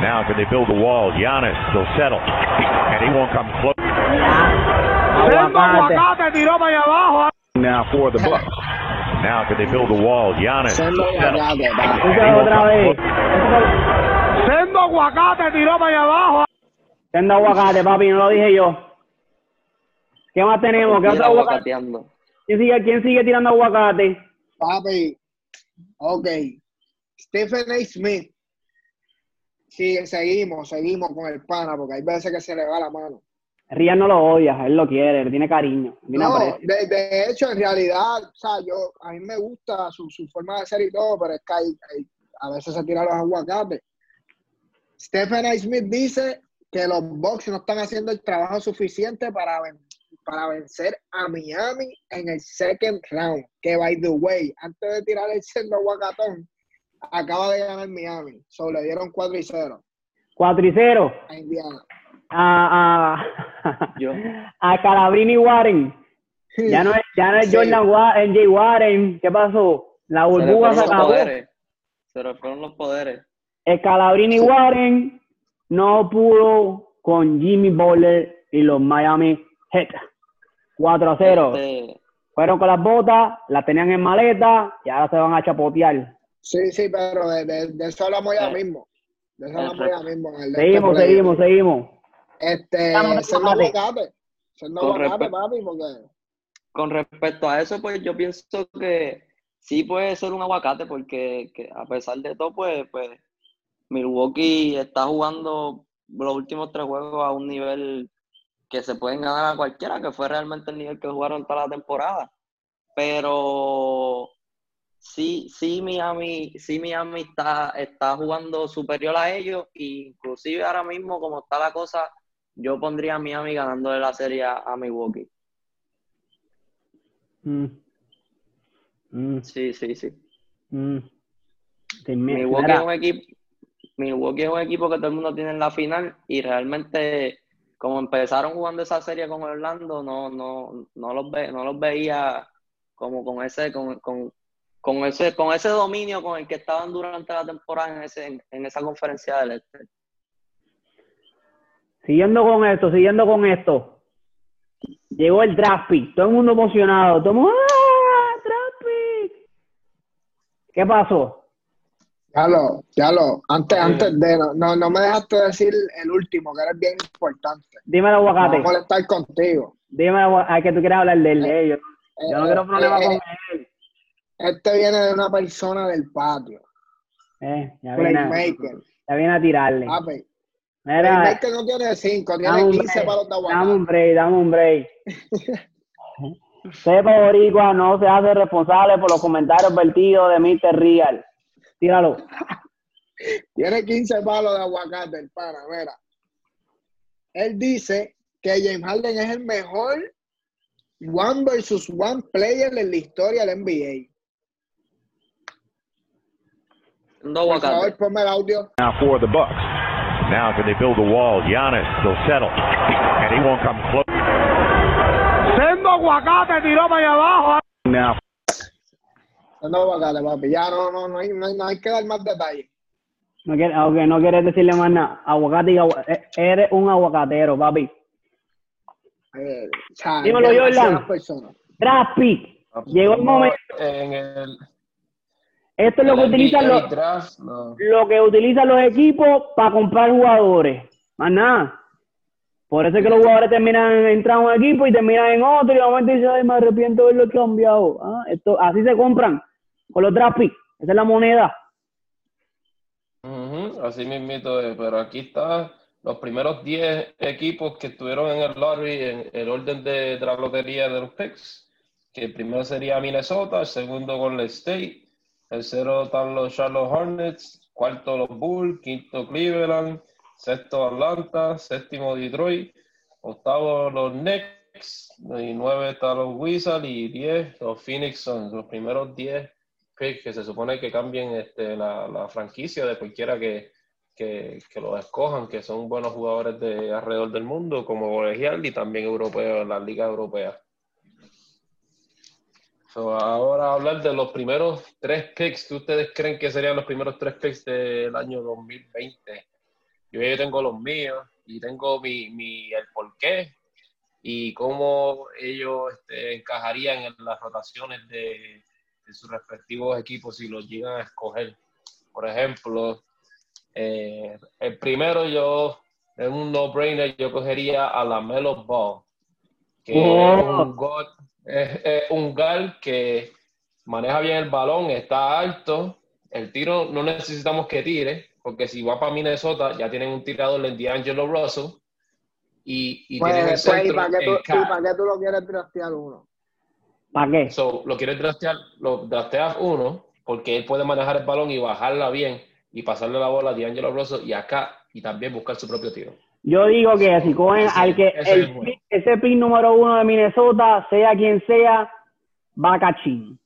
Now can they build the wall? Giannis, they'll settle. And he won't come close. Aguacate. Now for the Bucks. Now can they build the wall? Giannis, Sendo aguacate, And va. he Escucha won't otra come vez. close. Sendo aguacate, papi, no lo dije yo. ¿Qué más tenemos? ¿Qué Mira, otro aguacate? aguacateando. ¿Quién sigue, quién sigue tirando aguacate? Papi, ok. Stephen A. Smith. Sí, seguimos, seguimos con el pana, porque hay veces que se le va la mano. Rian no lo odia, él lo quiere, le tiene cariño. tiene No, de, de hecho, en realidad, o sea, yo, a mí me gusta su, su forma de ser y todo, pero es que hay- hay- a veces se tiran los aguacates. Stephen A. Smith dice que los Bucks no están haciendo el trabajo suficiente para, ven- para vencer a Miami en el second round. Que, by the way, antes de tirar el sendo aguacatón, acaba de ganar Miami. So, le dieron 4 y 0 4 y 0 a Indiana. A, a, Yo. a Calabrini Warren. Ya no es, ya no es Sí. Jordan Warren, Jay Warren. ¿Qué pasó? La Se burbuja se los acabó. poderes. Se le fueron los poderes. El Calabrini Warren no pudo con Jimmy Butler y los Miami Heat. 4 a 0. Este, Fueron con las botas, las tenían en maleta y ahora se van a chapotear. Sí, sí, pero de, de- de eso hablamos ya mismo. De eso hablamos ya mismo. en el de Seguimos, este seguimos, seguimos. Este, Vamos, siendo aguacate. Siendo Con aguacate, respeto. papi, porque con respecto a eso, pues yo pienso que sí puede ser un aguacate, porque que a pesar de todo, pues, pues Milwaukee está jugando los últimos tres juegos a un nivel que se pueden ganar a cualquiera, que fue realmente el nivel que jugaron toda la temporada. Pero sí, sí Miami, sí Miami está, está jugando superior a ellos, e inclusive ahora mismo, como está la cosa, yo pondría a Miami ganándole la serie a, Milwaukee. Mm. Mm, Sí, sí, sí. mm. Milwaukee mira, es un equipo, Milwaukee es un equipo que todo el mundo tiene en la final y realmente como empezaron jugando esa serie con Orlando, no, no, no los ve, no los veía como con ese, con, con, con ese, con ese dominio con el que estaban durante la temporada en ese, en, en esa conferencia del este. Siguiendo con esto, siguiendo con esto. Llegó el draft pick, todo el mundo emocionado, todo el mundo, ¡ah, draft pick! ¿Qué pasó? ya lo, ya lo, antes, antes de, no, no, no me dejaste decir el último, que eres bien importante. Voy aguacate, a molestar contigo. aguacate, ay, que tú quieres hablar de él, de ellos. Yo no Eh, quiero problema eh, con eh, él. Este viene de una persona del patio, Eh, ya viene. playmaker. Ya viene a tirarle. Papi, Mira, el que no tiene 5, dame tiene un 15 break, palos de dame aguacate. un break, dame un break. Sepa Boricua no se hace responsable por los comentarios vertidos de Mr. Real. Tíralo. Tiene 15 palos de aguacate, el pana, mira. Él dice que James Harden es el mejor one versus one player en la historia del NBA. Siendo Por favor, aguacate. ponme el audio. Now for the Bucks. Now can they build a wall? Giannis, they'll settle. And he won't come close. Sendo aguacate tiró para allá abajo. Now No, aguacate, papi. Ya no, no, no hay, no hay, no hay que dar más detalles. No quiere, ok, no quieres decirle más nada. Aguacate y agua- eh, Eres un aguacatero, papi. Eh, o sea, Dímelo, personas. Draft pick. Llegó el momento. En el, Esto es lo que utilizan los, no. lo que utilizan los equipos para comprar jugadores. Más nada. Por eso es que los jugadores terminan entrando en un equipo y terminan en otro y de momento dicen, ay, me arrepiento de haberlo cambiado. Ah, esto, así se compran con los draft picks. Esa es la moneda. Ujú, así mismito es, pero aquí está los primeros 10 equipos que estuvieron en el lottery en el orden de, de la lotería de los picks, que el primero sería Minnesota, el segundo Golden State, tercero están los Charlotte Hornets, cuarto los Bulls, quinto Cleveland, sexto Atlanta, séptimo Detroit, octavo los Knicks, y nueve están los Wizards y diez los Phoenix Suns, los primeros 10 picks que se supone que cambien este, la, franquicia de cualquiera que, que, que los escojan, que son buenos jugadores de alrededor del mundo, como colegial y también europeo en la liga europea. So, ahora hablar de los primeros tres picks ustedes creen que serían los primeros tres picks del año 2020. Yo ya tengo los míos y tengo mi, mi el porqué y cómo ellos este, encajarían en las rotaciones de, de sus respectivos equipos si los llegan a escoger. Por ejemplo, eh, el primero yo, es un no-brainer, yo cogería a la Melo Ball, que es Oh. un guard, es, es un guard que maneja bien el balón, está alto, el tiro no necesitamos que tire, porque si va para Minnesota ya tienen un tirador en D'Angelo Russell y, y tienen el Pues, pues, ¿y centro para qué tú, y para qué tú lo quieres trastear uno? ¿Para qué? So, lo quieres draftear, lo drafteas uno, porque él puede manejar el balón y bajarla bien y pasarle la bola a D'Angelo Russell y acá y también buscar su propio tiro. Yo digo que si cogen Ese- al que ese es el bueno. ese pick número uno de Minnesota, sea quien sea, va a cachín.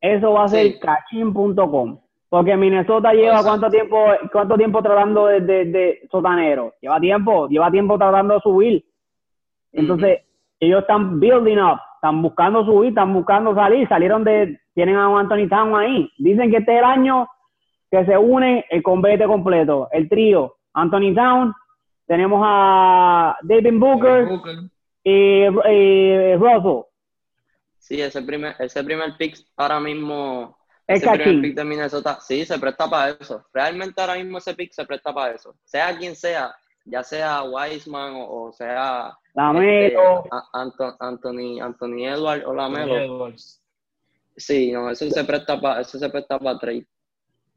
Eso va a ser Sí. cachín.com. Porque Minnesota lleva Exacto. cuánto tiempo, cuánto tiempo tratando de, de, de sotanero. Lleva tiempo, lleva tiempo tratando de subir. Entonces, ellos están building up, están buscando subir, están buscando salir, salieron de, tienen a un Anthony Town ahí. Dicen que este es el año que se une el convete completo, el trío, Anthony Town, tenemos a David Booker Booker. y, y Russell. Sí, ese primer, ese primer pick ahora mismo, Es ese primer pick de Minnesota, sí, se presta para eso. Realmente ahora mismo ese pick se presta para eso. Sea quien sea, ya sea Wiseman o, o sea Lamelo. este, Anthony, Anthony Edwards o Lamelo. Edwards. Sí, no, eso se presta para, eso se presta para trade.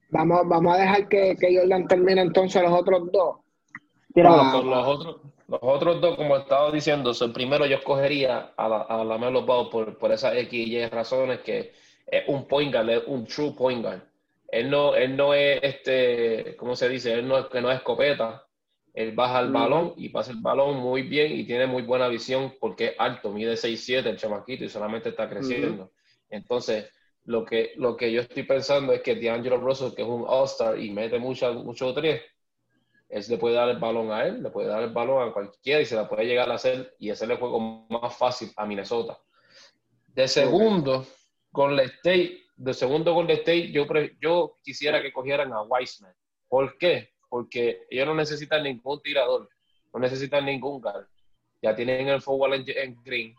Vamos, vamos a dejar que, que Jordan termine entonces los otros dos. Ah, Con los otros, los otros dos, como estaba diciendo, el primero yo escogería a la, a la Melo Ball por, por esas X y Y razones que es un point guard, es un true point guard. Él no, él no es este, ¿cómo se dice? Él no es que no es escopeta. Él baja el balón y pasa el balón muy bien y tiene muy buena visión porque es alto, mide 6'7 el chamaquito y solamente está creciendo. Entonces, lo que, lo que yo estoy pensando es que D'Angelo Russell, que es un All-Star y mete mucho, mucho tres, él le puede dar el balón a él, le puede dar el balón a cualquiera y se la puede llegar a hacer y hacerle el juego más fácil a Minnesota. De segundo, Golden State, de segundo Golden State, yo, yo quisiera que cogieran a Wiseman. ¿Por qué? Porque ellos no necesitan ningún tirador, no necesitan ningún guard. Ya tienen el forward en, en green.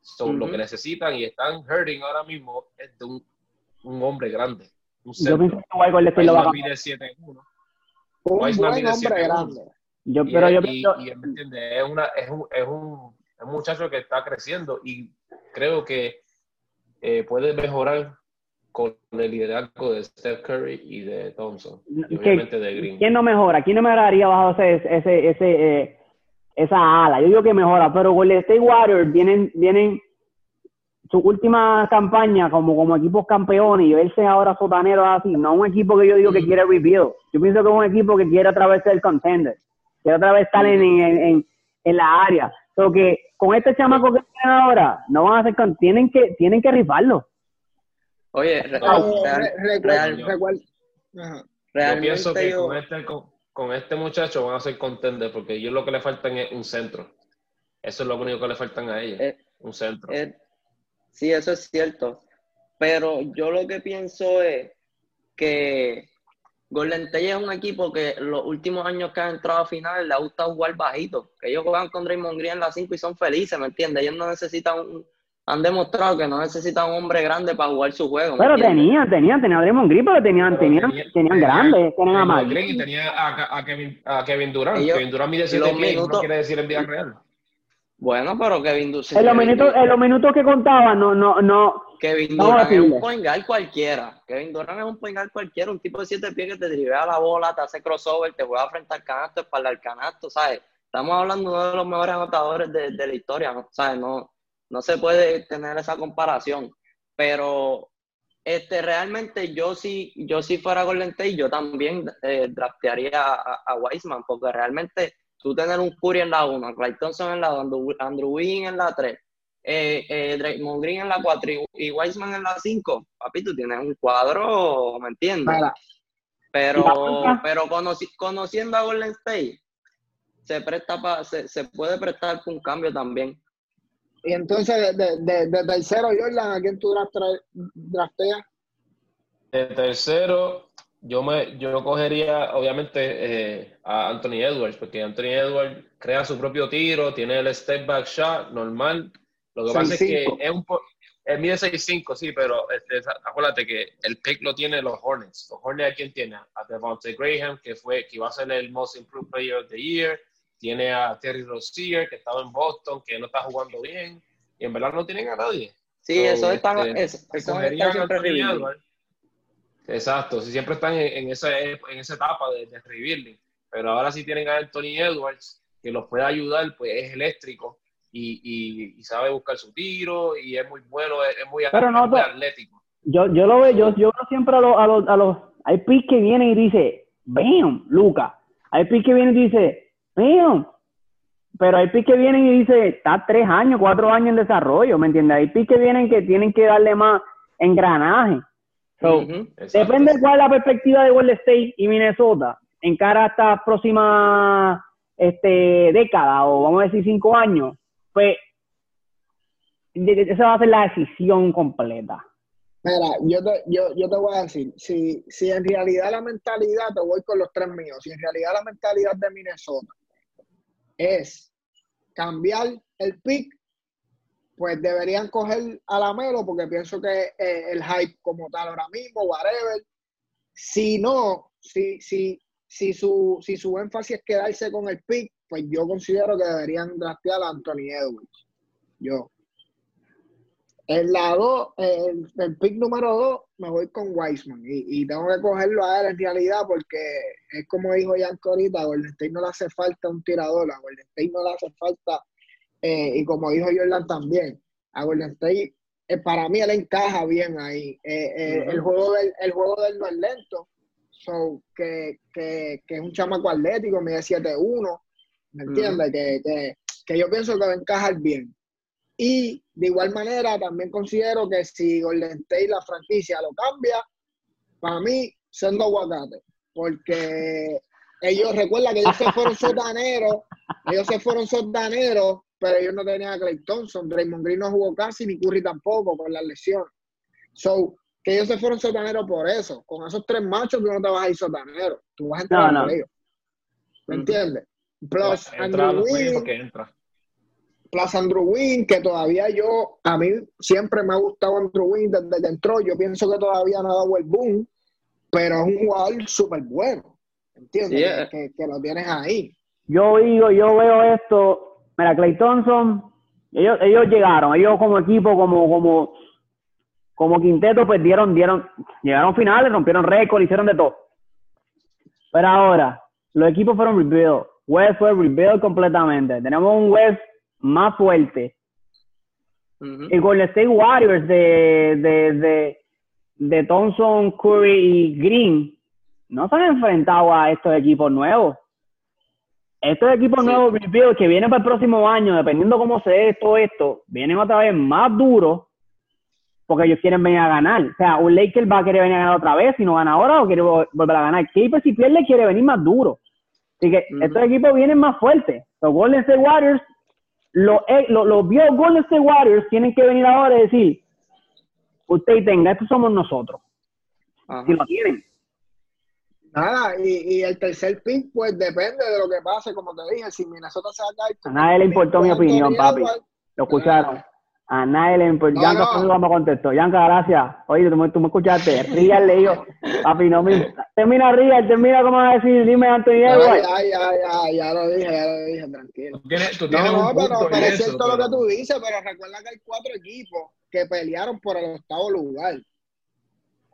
So, Lo que necesitan y están hurting ahora mismo es de un, un hombre grande. Un Yo pienso que con el estilo va a 7'1". Un Wiseman buen hombre 7'1". grande. Yo, Y, pero yo y- pienso, y, ¿me? Es, una, es, un, es, un, es un muchacho que está creciendo y creo que eh, puede mejorar con el liderazgo de Steph Curry y de Thompson. Y ¿Qué- obviamente de Green. ¿Quién no mejora? ¿Quién no mejoraría bajo ese, ese, ese, eh, esa ala? Yo digo que mejora, pero Golden State Warriors vienen, vienen su última campaña como, como equipos campeones y verse ahora sotaneros así, no un equipo que yo digo que quiere rebuild. Yo pienso que es un equipo que quiere otra vez ser contender, quiere otra vez estar en, en, en, en la área. So que con este chamaco que tienen ahora, no van a ser con, tienen que, tienen que rifarlo. Oye, re- real- re- recuer- real- recuer- ajá. Yo realmente pienso que yo- con, este, con, con este muchacho van a ser contender porque ellos lo que le faltan es un centro. Eso es lo único que le faltan a ellos. Eh, un centro. Eh, sí, eso es cierto. Pero yo lo que pienso es que Golden State es un equipo que los últimos años que han entrado a finales le ha gustado jugar bajito. Que ellos juegan con Draymond Green en la 5 y son felices, ¿me entiendes? Ellos no necesitan un- han demostrado que no necesitan un hombre grande para jugar su juego. ¿me Pero tenían, tenían, tenían a Draymond Green, pero tenían, Pero tenían, tenía- tenían grandes, tenían a Mike. Green y tenía a, a Kevin, a Kevin Durant. Ellos- Kevin Durant mide los 7 pies, minutos- no quiere decir en vida real. Bueno, pero Kevin Durant. En los minutos, en los minutos que contaban, no, no, no, Kevin Durant es un point guard cualquiera. Kevin Durant es un point guard cualquiera, un tipo de siete pies que te drivea la bola, te hace crossover, te juega frente al canasto, espalda al canasto, ¿sabes? Estamos hablando de uno de los mejores anotadores de, de la historia, ¿no? ¿sabes? No, no se puede tener esa comparación. Pero este, realmente yo sí, yo si fuera Golden State, yo también eh, draftearía a, a Wiseman, porque realmente tú tener un Curry en la 1, Clay Thompson en la 2, Andrew, Andrew Wiggins en la 3, eh, eh, Draymond Green en la 4 y, y Wiseman en la 5, papi, tú tienes un cuadro, ¿me entiendes? Mira, Pero, pero conoci- conociendo a Golden State, se presta pa- se, se puede prestar para un cambio también. Y entonces, de, de, de tercero, Jordan, ¿a quién tú drafteas? De tercero, yo me yo cogería obviamente eh, a Anthony Edwards, porque Anthony Edwards crea su propio tiro, tiene el step back shot normal. Lo que pasa es que 6'5". es un él mide 6'5", sí, pero este, acuérdate que el pick lo tiene los Hornets. Los Hornets, ¿a quién tiene? A Devontae Graham, que fue que iba a ser el Most Improved Player of the Year. Tiene a Terry Rozier, que estaba en Boston, que no está jugando bien. Y en verdad no tienen a nadie. Sí, So, eso está, este, es, eso está siempre. Exacto, si siempre están en, en esa, en esa etapa de, de rebuilding. Pero ahora sí tienen a Anthony Edwards, que los puede ayudar, pues es eléctrico y, y, y sabe buscar su tiro y es muy bueno, es, es muy, Pero no muy atlético. yo, yo lo veo, yo, yo veo siempre a los, a los, a los, hay pis que vienen y dice, bam, Luca. Hay pis que vienen y dice, bam. Pero hay pis que vienen y dice, está tres años, cuatro años en desarrollo, ¿me entiendes? Hay pis que vienen que tienen que darle más engranaje. So. Depende de cuál es la perspectiva de Golden State y Minnesota en cara a esta próxima este, década o vamos a decir cinco años, pues de- de- esa va a ser la decisión completa. Mira, yo te, yo, yo te voy a decir, si, si en realidad la mentalidad, te voy con los tres míos, si en realidad la mentalidad de Minnesota es cambiar el pick, pues deberían coger a la Melo, porque pienso que eh, el hype como tal ahora mismo, whatever. Si no, si, si, si, su, si su énfasis es quedarse con el pick, pues yo considero que deberían draftear a Anthony Edwards. Yo. En la 2, el, el pick número 2, me voy con Wiseman. Y, y tengo que cogerlo a él en realidad porque es como dijo Yanko ahorita, a Golden State no le hace falta un tirador, a Golden State no le hace falta, eh, y como dijo Jordan también, a Golden State, eh, para mí él encaja bien ahí. Eh, el, juego del, el juego del no es lento, so, que, que, que es un chamaco atlético, mide 7-1, ¿me entiendes? que, que, que yo pienso que va a encajar bien. Y de igual manera, también considero que si Golden State, la franquicia, lo cambia, para mí, siendo aguacate. Porque ellos, recuerda que ellos se fueron sotaneros, ellos se fueron sotaneros, pero ellos no tenían a Clay Thompson, Draymond Green no jugó casi, ni Curry tampoco, por las lesiones. So, que ellos se fueron sotaneros por eso. Con esos tres machos, tú no te vas a ir sotanero. Tú vas a entrar No, no. ellos. ¿Me entiendes? Plus, Entra Andrew Wiggins, que entra. Plus Andrew Wynn, que todavía yo, a mí siempre me ha gustado Andrew Wynn desde que entró. Yo pienso que todavía no ha dado el boom, pero es un jugador súper bueno. ¿Entiendes? Eh. que- que lo tienes ahí. Yo digo, yo veo esto, mira, Clay Thompson, ellos, ellos llegaron, ellos como equipo, como, como, como quinteto perdieron, dieron, llegaron finales, rompieron récord, hicieron de todo. Pero ahora, los equipos fueron rebuild. West fue rebuild completamente. Tenemos un West más fuerte. Ujú. Y Golden State Warriors de, de, de, de Thompson, Curry y Green no se han enfrentado a estos equipos nuevos. Estos equipos Sí. nuevos que vienen para el próximo año, dependiendo cómo se dé todo esto, vienen otra vez más duros porque ellos quieren venir a ganar. O sea, un Lakers va a querer venir a ganar otra vez si no gana ahora o quiere vol- volver a ganar. Clippers si pierde quiere venir más duro. Así que estos equipos vienen más fuertes. Los Golden State Warriors, los, eh, los, los viejos Golden State Warriors tienen que venir ahora y decir, usted tenga, estos somos nosotros. Ajá. Si lo tienen. Nada, y, y el tercer pick, pues depende de lo que pase, como te dije, si Minnesota se va a caer. A nadie le importó mi Anthony opinión, papi. Lo escucharon. A nadie le importó. No, Yanka no. no. me contestó. Yanka, gracias. Oye, tú, me- tú me escuchaste. Rial le dijo, papi, no me... Termina Rial, termina como a decir, dime Anthony Ay, Edwards. ay, ay, ay, ya lo dije, ya lo dije, tranquilo. Tú tienes, tú No, tienes no, un punto pero, pero es cierto lo que tú dices, pero recuerda que hay cuatro equipos que pelearon por el octavo lugar.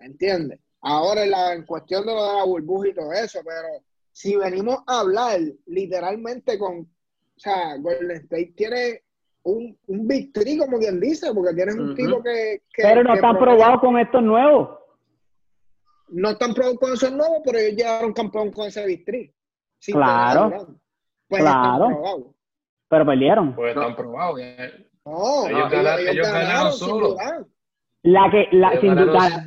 ¿Entiendes? Ahora en, la, en cuestión de lo de la burbuja y todo eso, pero si venimos a hablar literalmente con, o sea, Golden State tiene un, un big three, como quien dice, porque tienes un tipo que, que- Pero no que están probados con estos nuevos. No están probados con esos nuevos, pero ellos llegaron campeón con ese big three. Claro. Pues Claro. están probados. Pero perdieron. Pues están probados. No, Ellos ganaron- ellos ganaron solo. La que, la, sin ganaron duda,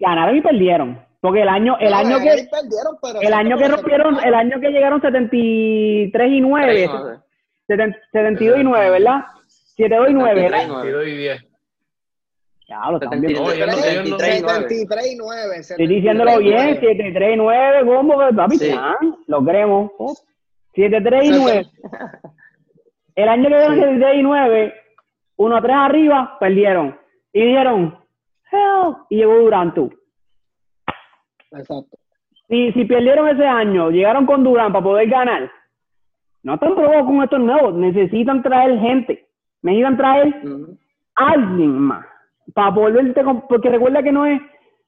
ganaron y perdieron. Porque el año, el No, año que, perdieron, pero el año que rompieron, el año que llegaron 73 y 9, Tres, nueve. 72 y 9, ¿verdad? 72 y 9, 73 y ¿verdad? nueve. 22 y 10. Ya, lo están viendo. No, ellos no- ellos no- 73 y nueve. 73 y 9. Estoy diciéndolo bien, 73 y 9, ¿cómo? Papi, Sí. ah, lo queremos. 73 y 9. El año que dieron 73 y 9, 1 a 3 arriba, perdieron. Y dijeron, y llegó Durant tú. Exacto. Si, si perdieron ese año, llegaron con Durant para poder ganar, no están probados con estos nuevos, necesitan traer gente, necesitan traer Ujú. alguien más para volverte con- porque recuerda que no es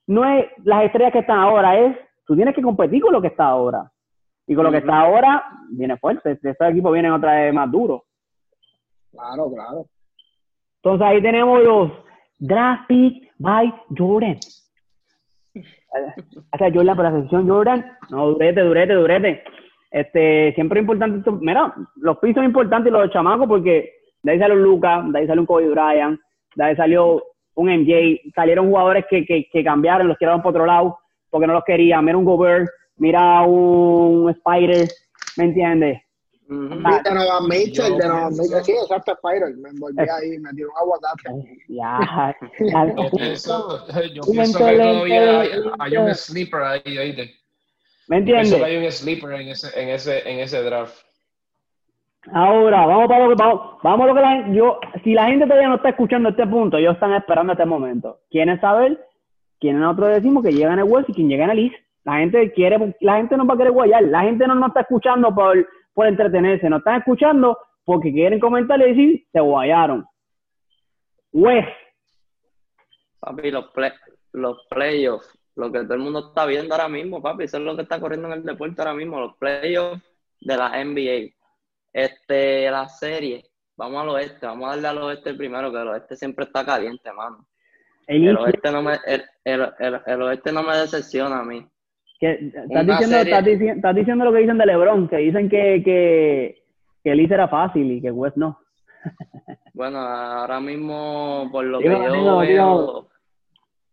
no es las estrellas que están ahora es tú tienes que competir con lo que está ahora y con lo que está ahora viene fuerte estos equipos vienen otra vez más duros Claro, claro. entonces ahí tenemos los draft pick by Jordan. O Jordan por la sección Jordan. No durete durete durete. Este siempre es importante esto- mira los pisos son importantes los chamacos porque de ahí salió Lucas de ahí salió un Kobe Bryant de ahí salió un MJ salieron jugadores que, que, que cambiaron los tiraron por otro lado porque no los querían. Mira un Gobert mira un Spider ¿me entiendes? Ah, De Nova Mitchell, yo de Mitchell. Sí, exacto, Spider. Me envolví ahí, me tiró un aguacate. ya, ya. Yo pienso, yo pienso que todavía hay, un sleeper ahí, ¿oíste? ¿me pienso entiendes? que hay un sleeper en ese, en ese, en ese draft. Ahora, vamos para lo que vamos, vamos a lo que la gente, yo, si la gente todavía no está escuchando este punto, ellos están esperando este momento. ¿Quieren saber quiénes nosotros decimos que llegan al West y quién llega en el East? La gente quiere, la gente no va a querer guayar, la gente no nos está escuchando por, por entretenerse, nos están escuchando porque quieren comentar y decir, se guayaron. West, Papi, los, play, los playoffs, lo que todo el mundo está viendo ahora mismo, papi, eso es lo que está corriendo en el deporte ahora mismo, los playoffs de la NBA. Este, la serie, vamos al oeste, vamos a darle al oeste primero, que el oeste siempre está caliente, mano. el El oeste no me, el, el, el, el oeste no me decepciona a mí. Que, estás, diciendo, estás, dici- estás diciendo lo que dicen de LeBron, que dicen que, que, que el East era fácil y que West no. Bueno, ahora mismo, por lo que yo veo,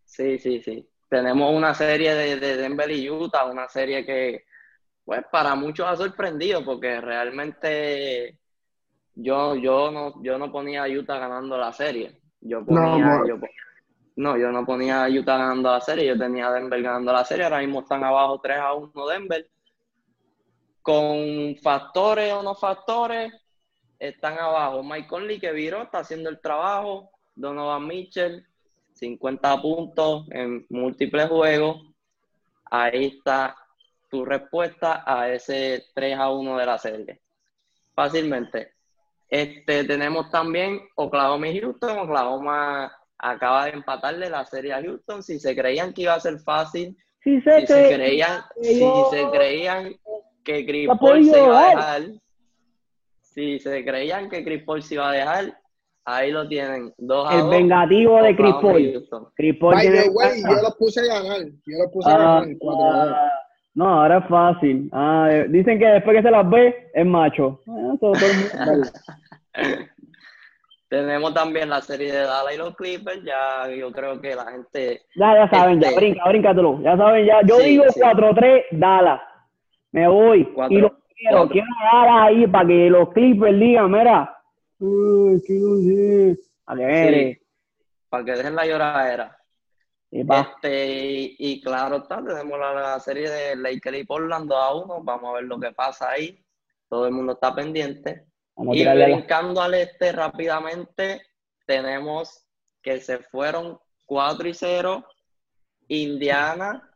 sí, sí, sí. Tenemos una serie de, de Denver y Utah, una serie que, pues, para muchos ha sorprendido, porque realmente yo, yo no, yo no ponía a Utah ganando la serie. Yo ponía, No, no. yo, po- no, yo no ponía a Utah ganando la serie, yo tenía a Denver ganando la serie, ahora mismo están abajo 3 a 1 Denver. Con factores o no factores, están abajo. Mike Conley que viró, está haciendo el trabajo. Donovan Mitchell, 50 puntos en múltiples juegos. Ahí está tu respuesta a ese 3 a 1 de la serie. Fácilmente. Este, tenemos también Oklahoma y Houston. Oklahoma acaba de empatarle la serie a Houston. Si se creían que iba a ser fácil, Si se, si se creían, si se creían que Chris Paul se iba a dejar, si se creían que Chris Paul se iba a dejar, ahí lo tienen, dos a el dos, vengativo de Chris Paul. Chris Paul By tiene the way, yo los puse a ganar. Yo los puse a Ah, ganar 4 a 2. no, ahora es fácil. Ah, eh, dicen que después que se las ve, es macho. Ah, todo- todo el mundo- Tenemos también la serie de Dallas y los Clippers, ya yo creo que la gente Ya, ya saben, ya, Este- brinca, bríncatelo. Ya saben, ya. Yo Sí, digo sí. 4-3, Dallas. Me voy. Cuatro- y lo quiero, cuatro. quiero a Dallas ahí para que los Clippers digan, mira. "Ay, que no sé". A eres. para que dejen la lloradera. Y. Este, y, y claro está, tenemos la, la serie de Lakers y Portland 2 a 1. Vamos a ver lo que pasa ahí. Todo el mundo está pendiente. Vamos Y la- brincando al este rápidamente, tenemos que se fueron 4 y 0. Indiana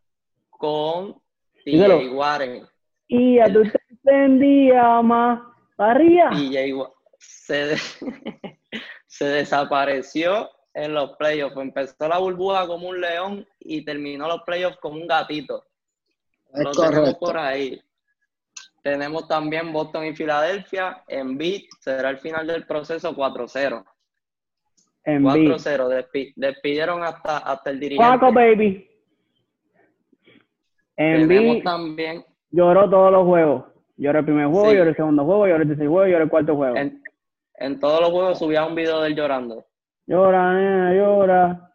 con. TJ Warren. Y a tú te encendías más. Para arriba. TJ se, de- se desapareció en los playoffs. Empezó la burbuja como un león y terminó los playoffs como un gatito. Es Lo tenemos correcto. por ahí. Tenemos también Boston y Filadelfia. En beat será el final del proceso 4-0. En beat. 4-0. Despi- despidieron hasta, hasta el dirigente. Paco, baby. En Tenemos beat también lloró todos los juegos. Lloró el primer juego, Sí. lloró el segundo juego, lloró el tercer juego, lloró el cuarto juego. en, en todos los juegos subía un video de él llorando. Llora, nena, llora.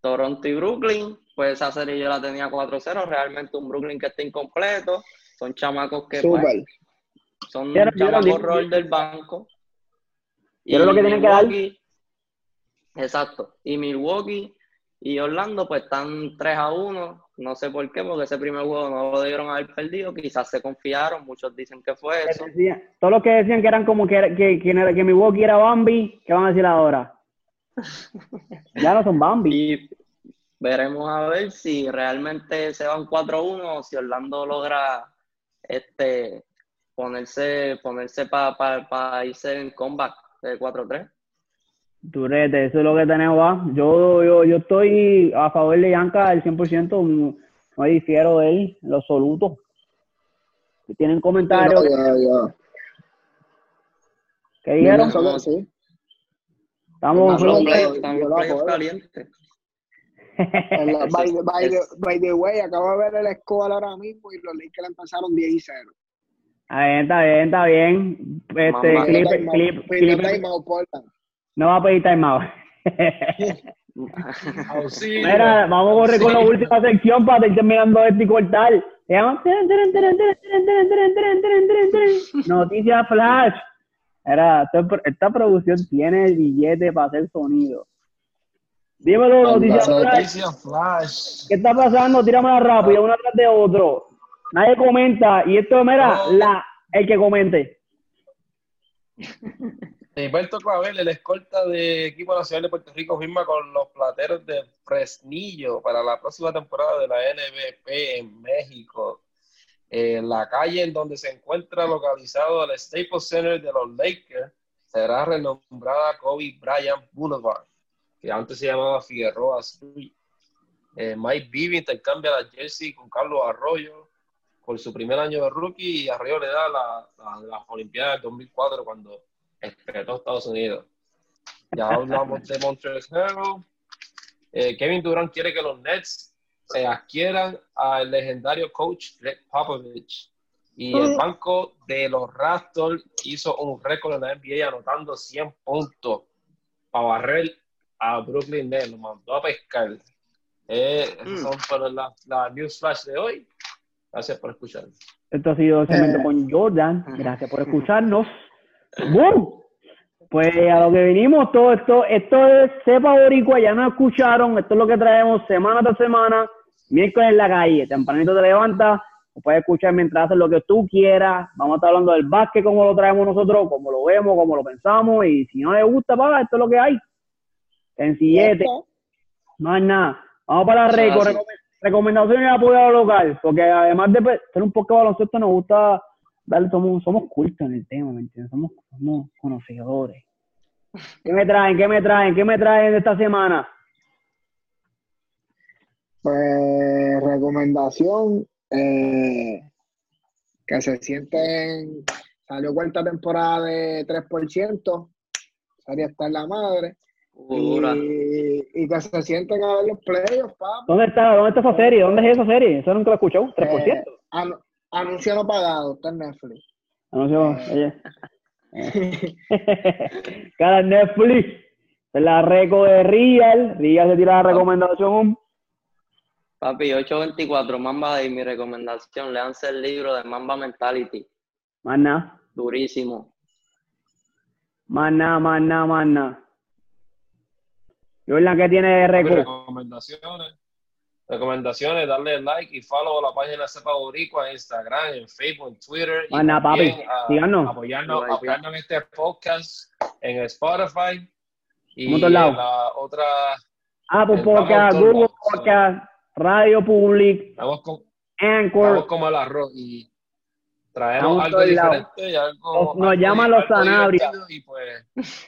Toronto y Brooklyn, pues esa serie yo la tenía 4-0. Realmente un Brooklyn que está incompleto. Son chamacos que pues, son era chamacos bien- rol del banco. Era lo que tienen que dar. Exacto. Y Milwaukee y Orlando pues están 3 a 1. No sé por qué, porque ese primer juego no lo debieron haber perdido. Quizás se confiaron. Muchos dicen que fue eso. decían- todos los que decían que eran como que, que, que Milwaukee era Bambi, ¿qué van a decir ahora? ya no son Bambi. Y veremos a ver si realmente se van 4-1 o si Orlando logra este ponerse ponerse para pa, pa irse en comeback de 4-3. Turete, eso es lo que tenemos. ¿va? Yo, yo, yo estoy a favor de Yanka al 100%, no, no difiero de él en lo absoluto. Si tienen comentarios, No, ya, ya. ¿qué dijeron? Que sí. Estamos No, Están los En la- by, the, by, the, by the way, acabo de ver el score ahora mismo y los Lakers empezaron 10 y 0. Está bien, está bien, está bien. Este, Mamá. clip, clip, time out- pidiendo clip- time out, no va a pedir timeout. Mira, vamos a correr con la última sección para ir terminando esto y cortar. Noticias Flash. Era, esta, esta producción tiene el billete para hacer sonido. Dímelo, Noticias Flash. Noticias Flash. ¿Qué está pasando? Tíramela rápido, uno tras de otro. Nadie comenta. Y esto, mira, No. la, el que comente. Gilberto Clavel, el escolta de equipo nacional de Puerto Rico, firma con los plateros de Fresnillo para la próxima temporada de la NBP en México. Eh, la calle en donde se encuentra localizado el Staples Center de los Lakers será renombrada Kobe Bryant Boulevard, que antes se llamaba Figueroa. Eh, Mike Bibby intercambia la jersey con Carlos Arroyo por su primer año de rookie y Arroyo le da la, la- las Olimpiadas del 2004 cuando explotó Estados Unidos. Ya hablamos de Montreal Harrell. Eh, Kevin Durant quiere que los Nets se adquieran al legendario coach Greg Popovich. Y el banco de los Raptors hizo un récord en la NBA anotando 100 puntos para barrer a Brooklyn Nets. Lo mandó a pescar. Eh, Mm. son para la, la news flash de hoy. Gracias por escuchar. Esto ha sido el segmento con Jordan. Gracias por escucharnos. ¡Bum! Pues a lo que vinimos, todo esto, esto es Cepa Boricua, ya nos escucharon, esto es lo que traemos semana tras semana, miércoles en la calle, tempranito te levantas, lo puedes escuchar mientras haces lo que tú quieras, vamos a estar hablando del básquet, como lo traemos nosotros, como lo vemos, como lo pensamos, y si no le gusta, pa, esto es lo que hay. Sencillete, no hay nada. Vamos para la así. recome- recomendaciones de apoyo local, porque además de pe- ser un poco de baloncesto, nos gusta darle, somos, somos cultos en el tema, ¿me entiendes? Somos, somos conocedores. ¿Qué me traen? ¿Qué me traen? ¿Qué me traen de esta semana? Pues recomendación, eh, que se sienten, salió cuarta temporada de 3%, sería estar la madre. Y, y que se sienten a ver los playoffs, papá. ¿Dónde está, ¿Dónde está esa serie? ¿Dónde es esa serie? Eso nunca lo escuchó. 3%. Eh, anuncio no pagado, está en Netflix. Anuncio, oye. Cara Netflix. La reco de Real. Real se tira la recomendación. Papi, 824, Mamba Day, mi recomendación. Leanse el libro de Mamba Mentality. Más nada. Durísimo. Más nada, más nada, más nada. Jordan, ¿qué tiene de reco? recomendaciones. Recomendaciones, darle like y follow a la página de Cepa Boricua en Instagram, en Facebook, en Twitter. y Manda, papi, también, ah, síganos. Apoyarnos, apoyarnos en este podcast, en Spotify. Y En la otra, Apple Podcast, Google. Podcast, Radio Public, estamos, con, Anchor. estamos como el arroz y traemos algo diferente y algo. Nos- nos algo- llaman los algo divertido Y pues,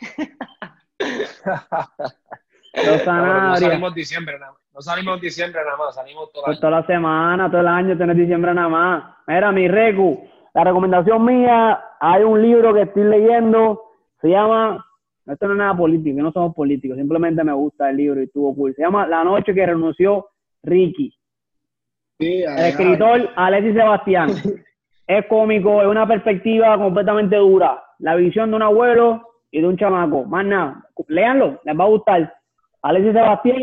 No, no salimos diciembre nada más. No salimos diciembre nada más, salimos todo el Pues año. toda la semana, todo el año, tenés diciembre nada más. Mira, mi Recu, la recomendación mía, hay un libro que estoy leyendo, se llama, esto no es nada político, no somos políticos, simplemente me gusta el libro y estuvo cool. Se llama La noche que renunció Ricky. Sí, El escritor Alexis Sebastián. Es cómico, es una perspectiva completamente dura. La visión de un abuelo y de un chamaco. Más nada, léanlo, les va a gustar. Alexis Sebastián,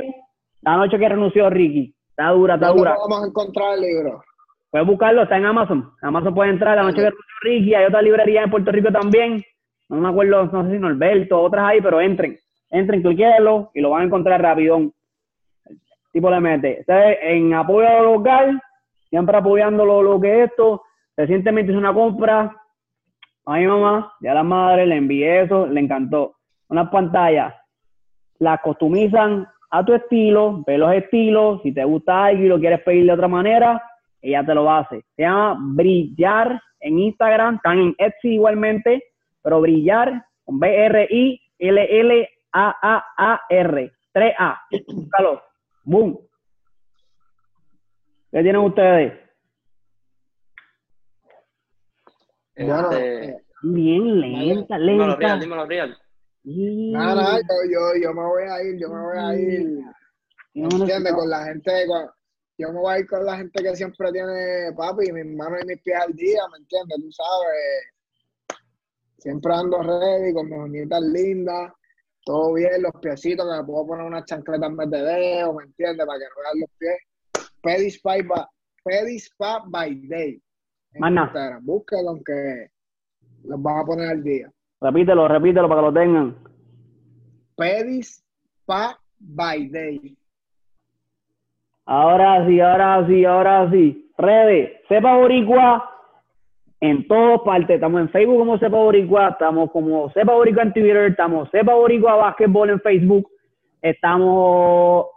La noche que renunció Ricky. Está dura, está ¿Dónde dura. podemos encontrar el libro? Puedes buscarlo, está en Amazon. Amazon puede entrar, La Noche que Renunció Ricky, hay otra librería en Puerto Rico también. No me acuerdo, no sé si Norberto, otras hay, pero entren. Entren, cliquenlo y lo van a encontrar rapidón. Tipo le mete. Este, en apoyo a lo local, siempre apoyando lo, lo que es esto. Recientemente hice una compra a mi mamá, ya a la madre, le envié eso, le encantó. Unas pantallas, las customizan a tu estilo, ve los estilos, si te gusta algo y lo quieres pedir de otra manera, ella te lo hace. Se llama Brillar en Instagram, están en Etsy igualmente, pero Brillar con B-R-I-L-L-A-A-A-R, 3A. Búscalo. Boom. ¿Qué tienen ustedes? Bueno, Este, eh, Bien lenta, dímelo, lenta. Real, dímelo, Real. Sí. nada, nada, yo, yo, yo me voy a ir, yo me voy a ir. Yo no ¿Entiendes? Con la gente, con- yo me voy a ir con la gente que siempre tiene papi, mis manos y mis pies al día, ¿me entiendes? Tú sabes, siempre ando ready, con mis uñitas lindas, todo bien, los piecitos, que me puedo poner unas chancletas en vez de dedo, ¿me entiendes? Para que vean los pies. Pedispa by, Pedispa by Day. Instagram. Búsquelo, aunque los van a poner al día. Repítelo, repítelo para que lo tengan. Pedispa by Day. Ahora sí, ahora sí, ahora sí. Redes, Sepa Boricua en todas partes. Estamos en Facebook como Sepa Boricua, estamos como Sepa Boricua en Twitter, estamos Sepa Boricua Basketball en Facebook, estamos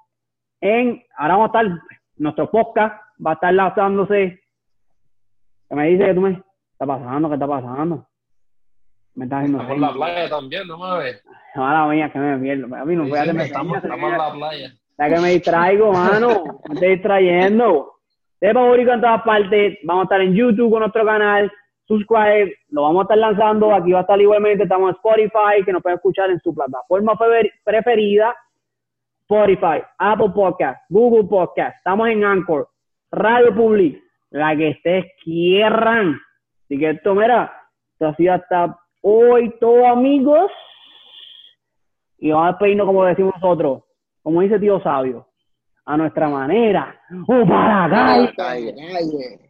en, ahora vamos a estar, nuestro podcast va a estar lanzándose. ¿Qué me dice que tú me, qué está pasando? ¿Qué está pasando? Me estás Estamos en la playa también, no mames. Mala mía, que me pierdo. A mí no Sí, voy a sí, estamos, estamos en la playa. la que me distraigo, mano. Me estoy distrayendo. Sepa Boricua en todas partes. Vamos a estar en YouTube con nuestro canal. Subscribe. Lo vamos a estar lanzando. Aquí va a estar igualmente. Estamos en Spotify, que nos pueden escuchar en su plataforma prefer- preferida. Spotify, Apple Podcast, Google Podcast. Estamos en Anchor, Radio Public, la que ustedes quieran. Así que esto, mira, esto ha sido hasta hoy todo, amigos. Y vamos a despedirnos como decimos nosotros, como dice tío sabio, a nuestra manera. ¡Oh, para! Calle.